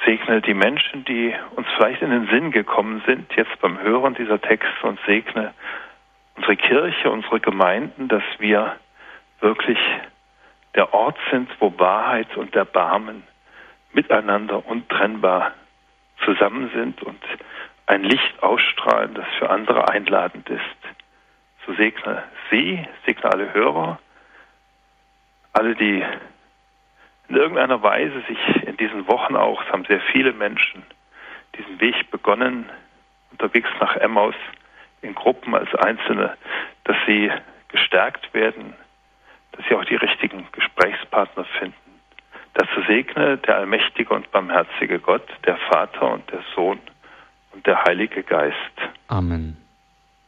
Segne die Menschen, die uns vielleicht in den Sinn gekommen sind, jetzt beim Hören dieser Texte und segne unsere Kirche, unsere Gemeinden, dass wir wirklich der Ort sind, wo Wahrheit und Erbarmen miteinander untrennbar zusammen sind und ein Licht ausstrahlen, das für andere einladend ist. So segne Sie, segne alle Hörer, alle, die in irgendeiner Weise sich in diesen Wochen auch, es haben sehr viele Menschen diesen Weg begonnen, unterwegs nach Emmaus in Gruppen als Einzelne, dass sie gestärkt werden, dass sie auch die richtigen Gesprächspartner finden. Dazu segne der allmächtige und barmherzige Gott, der Vater und der Sohn und der Heilige Geist. Amen.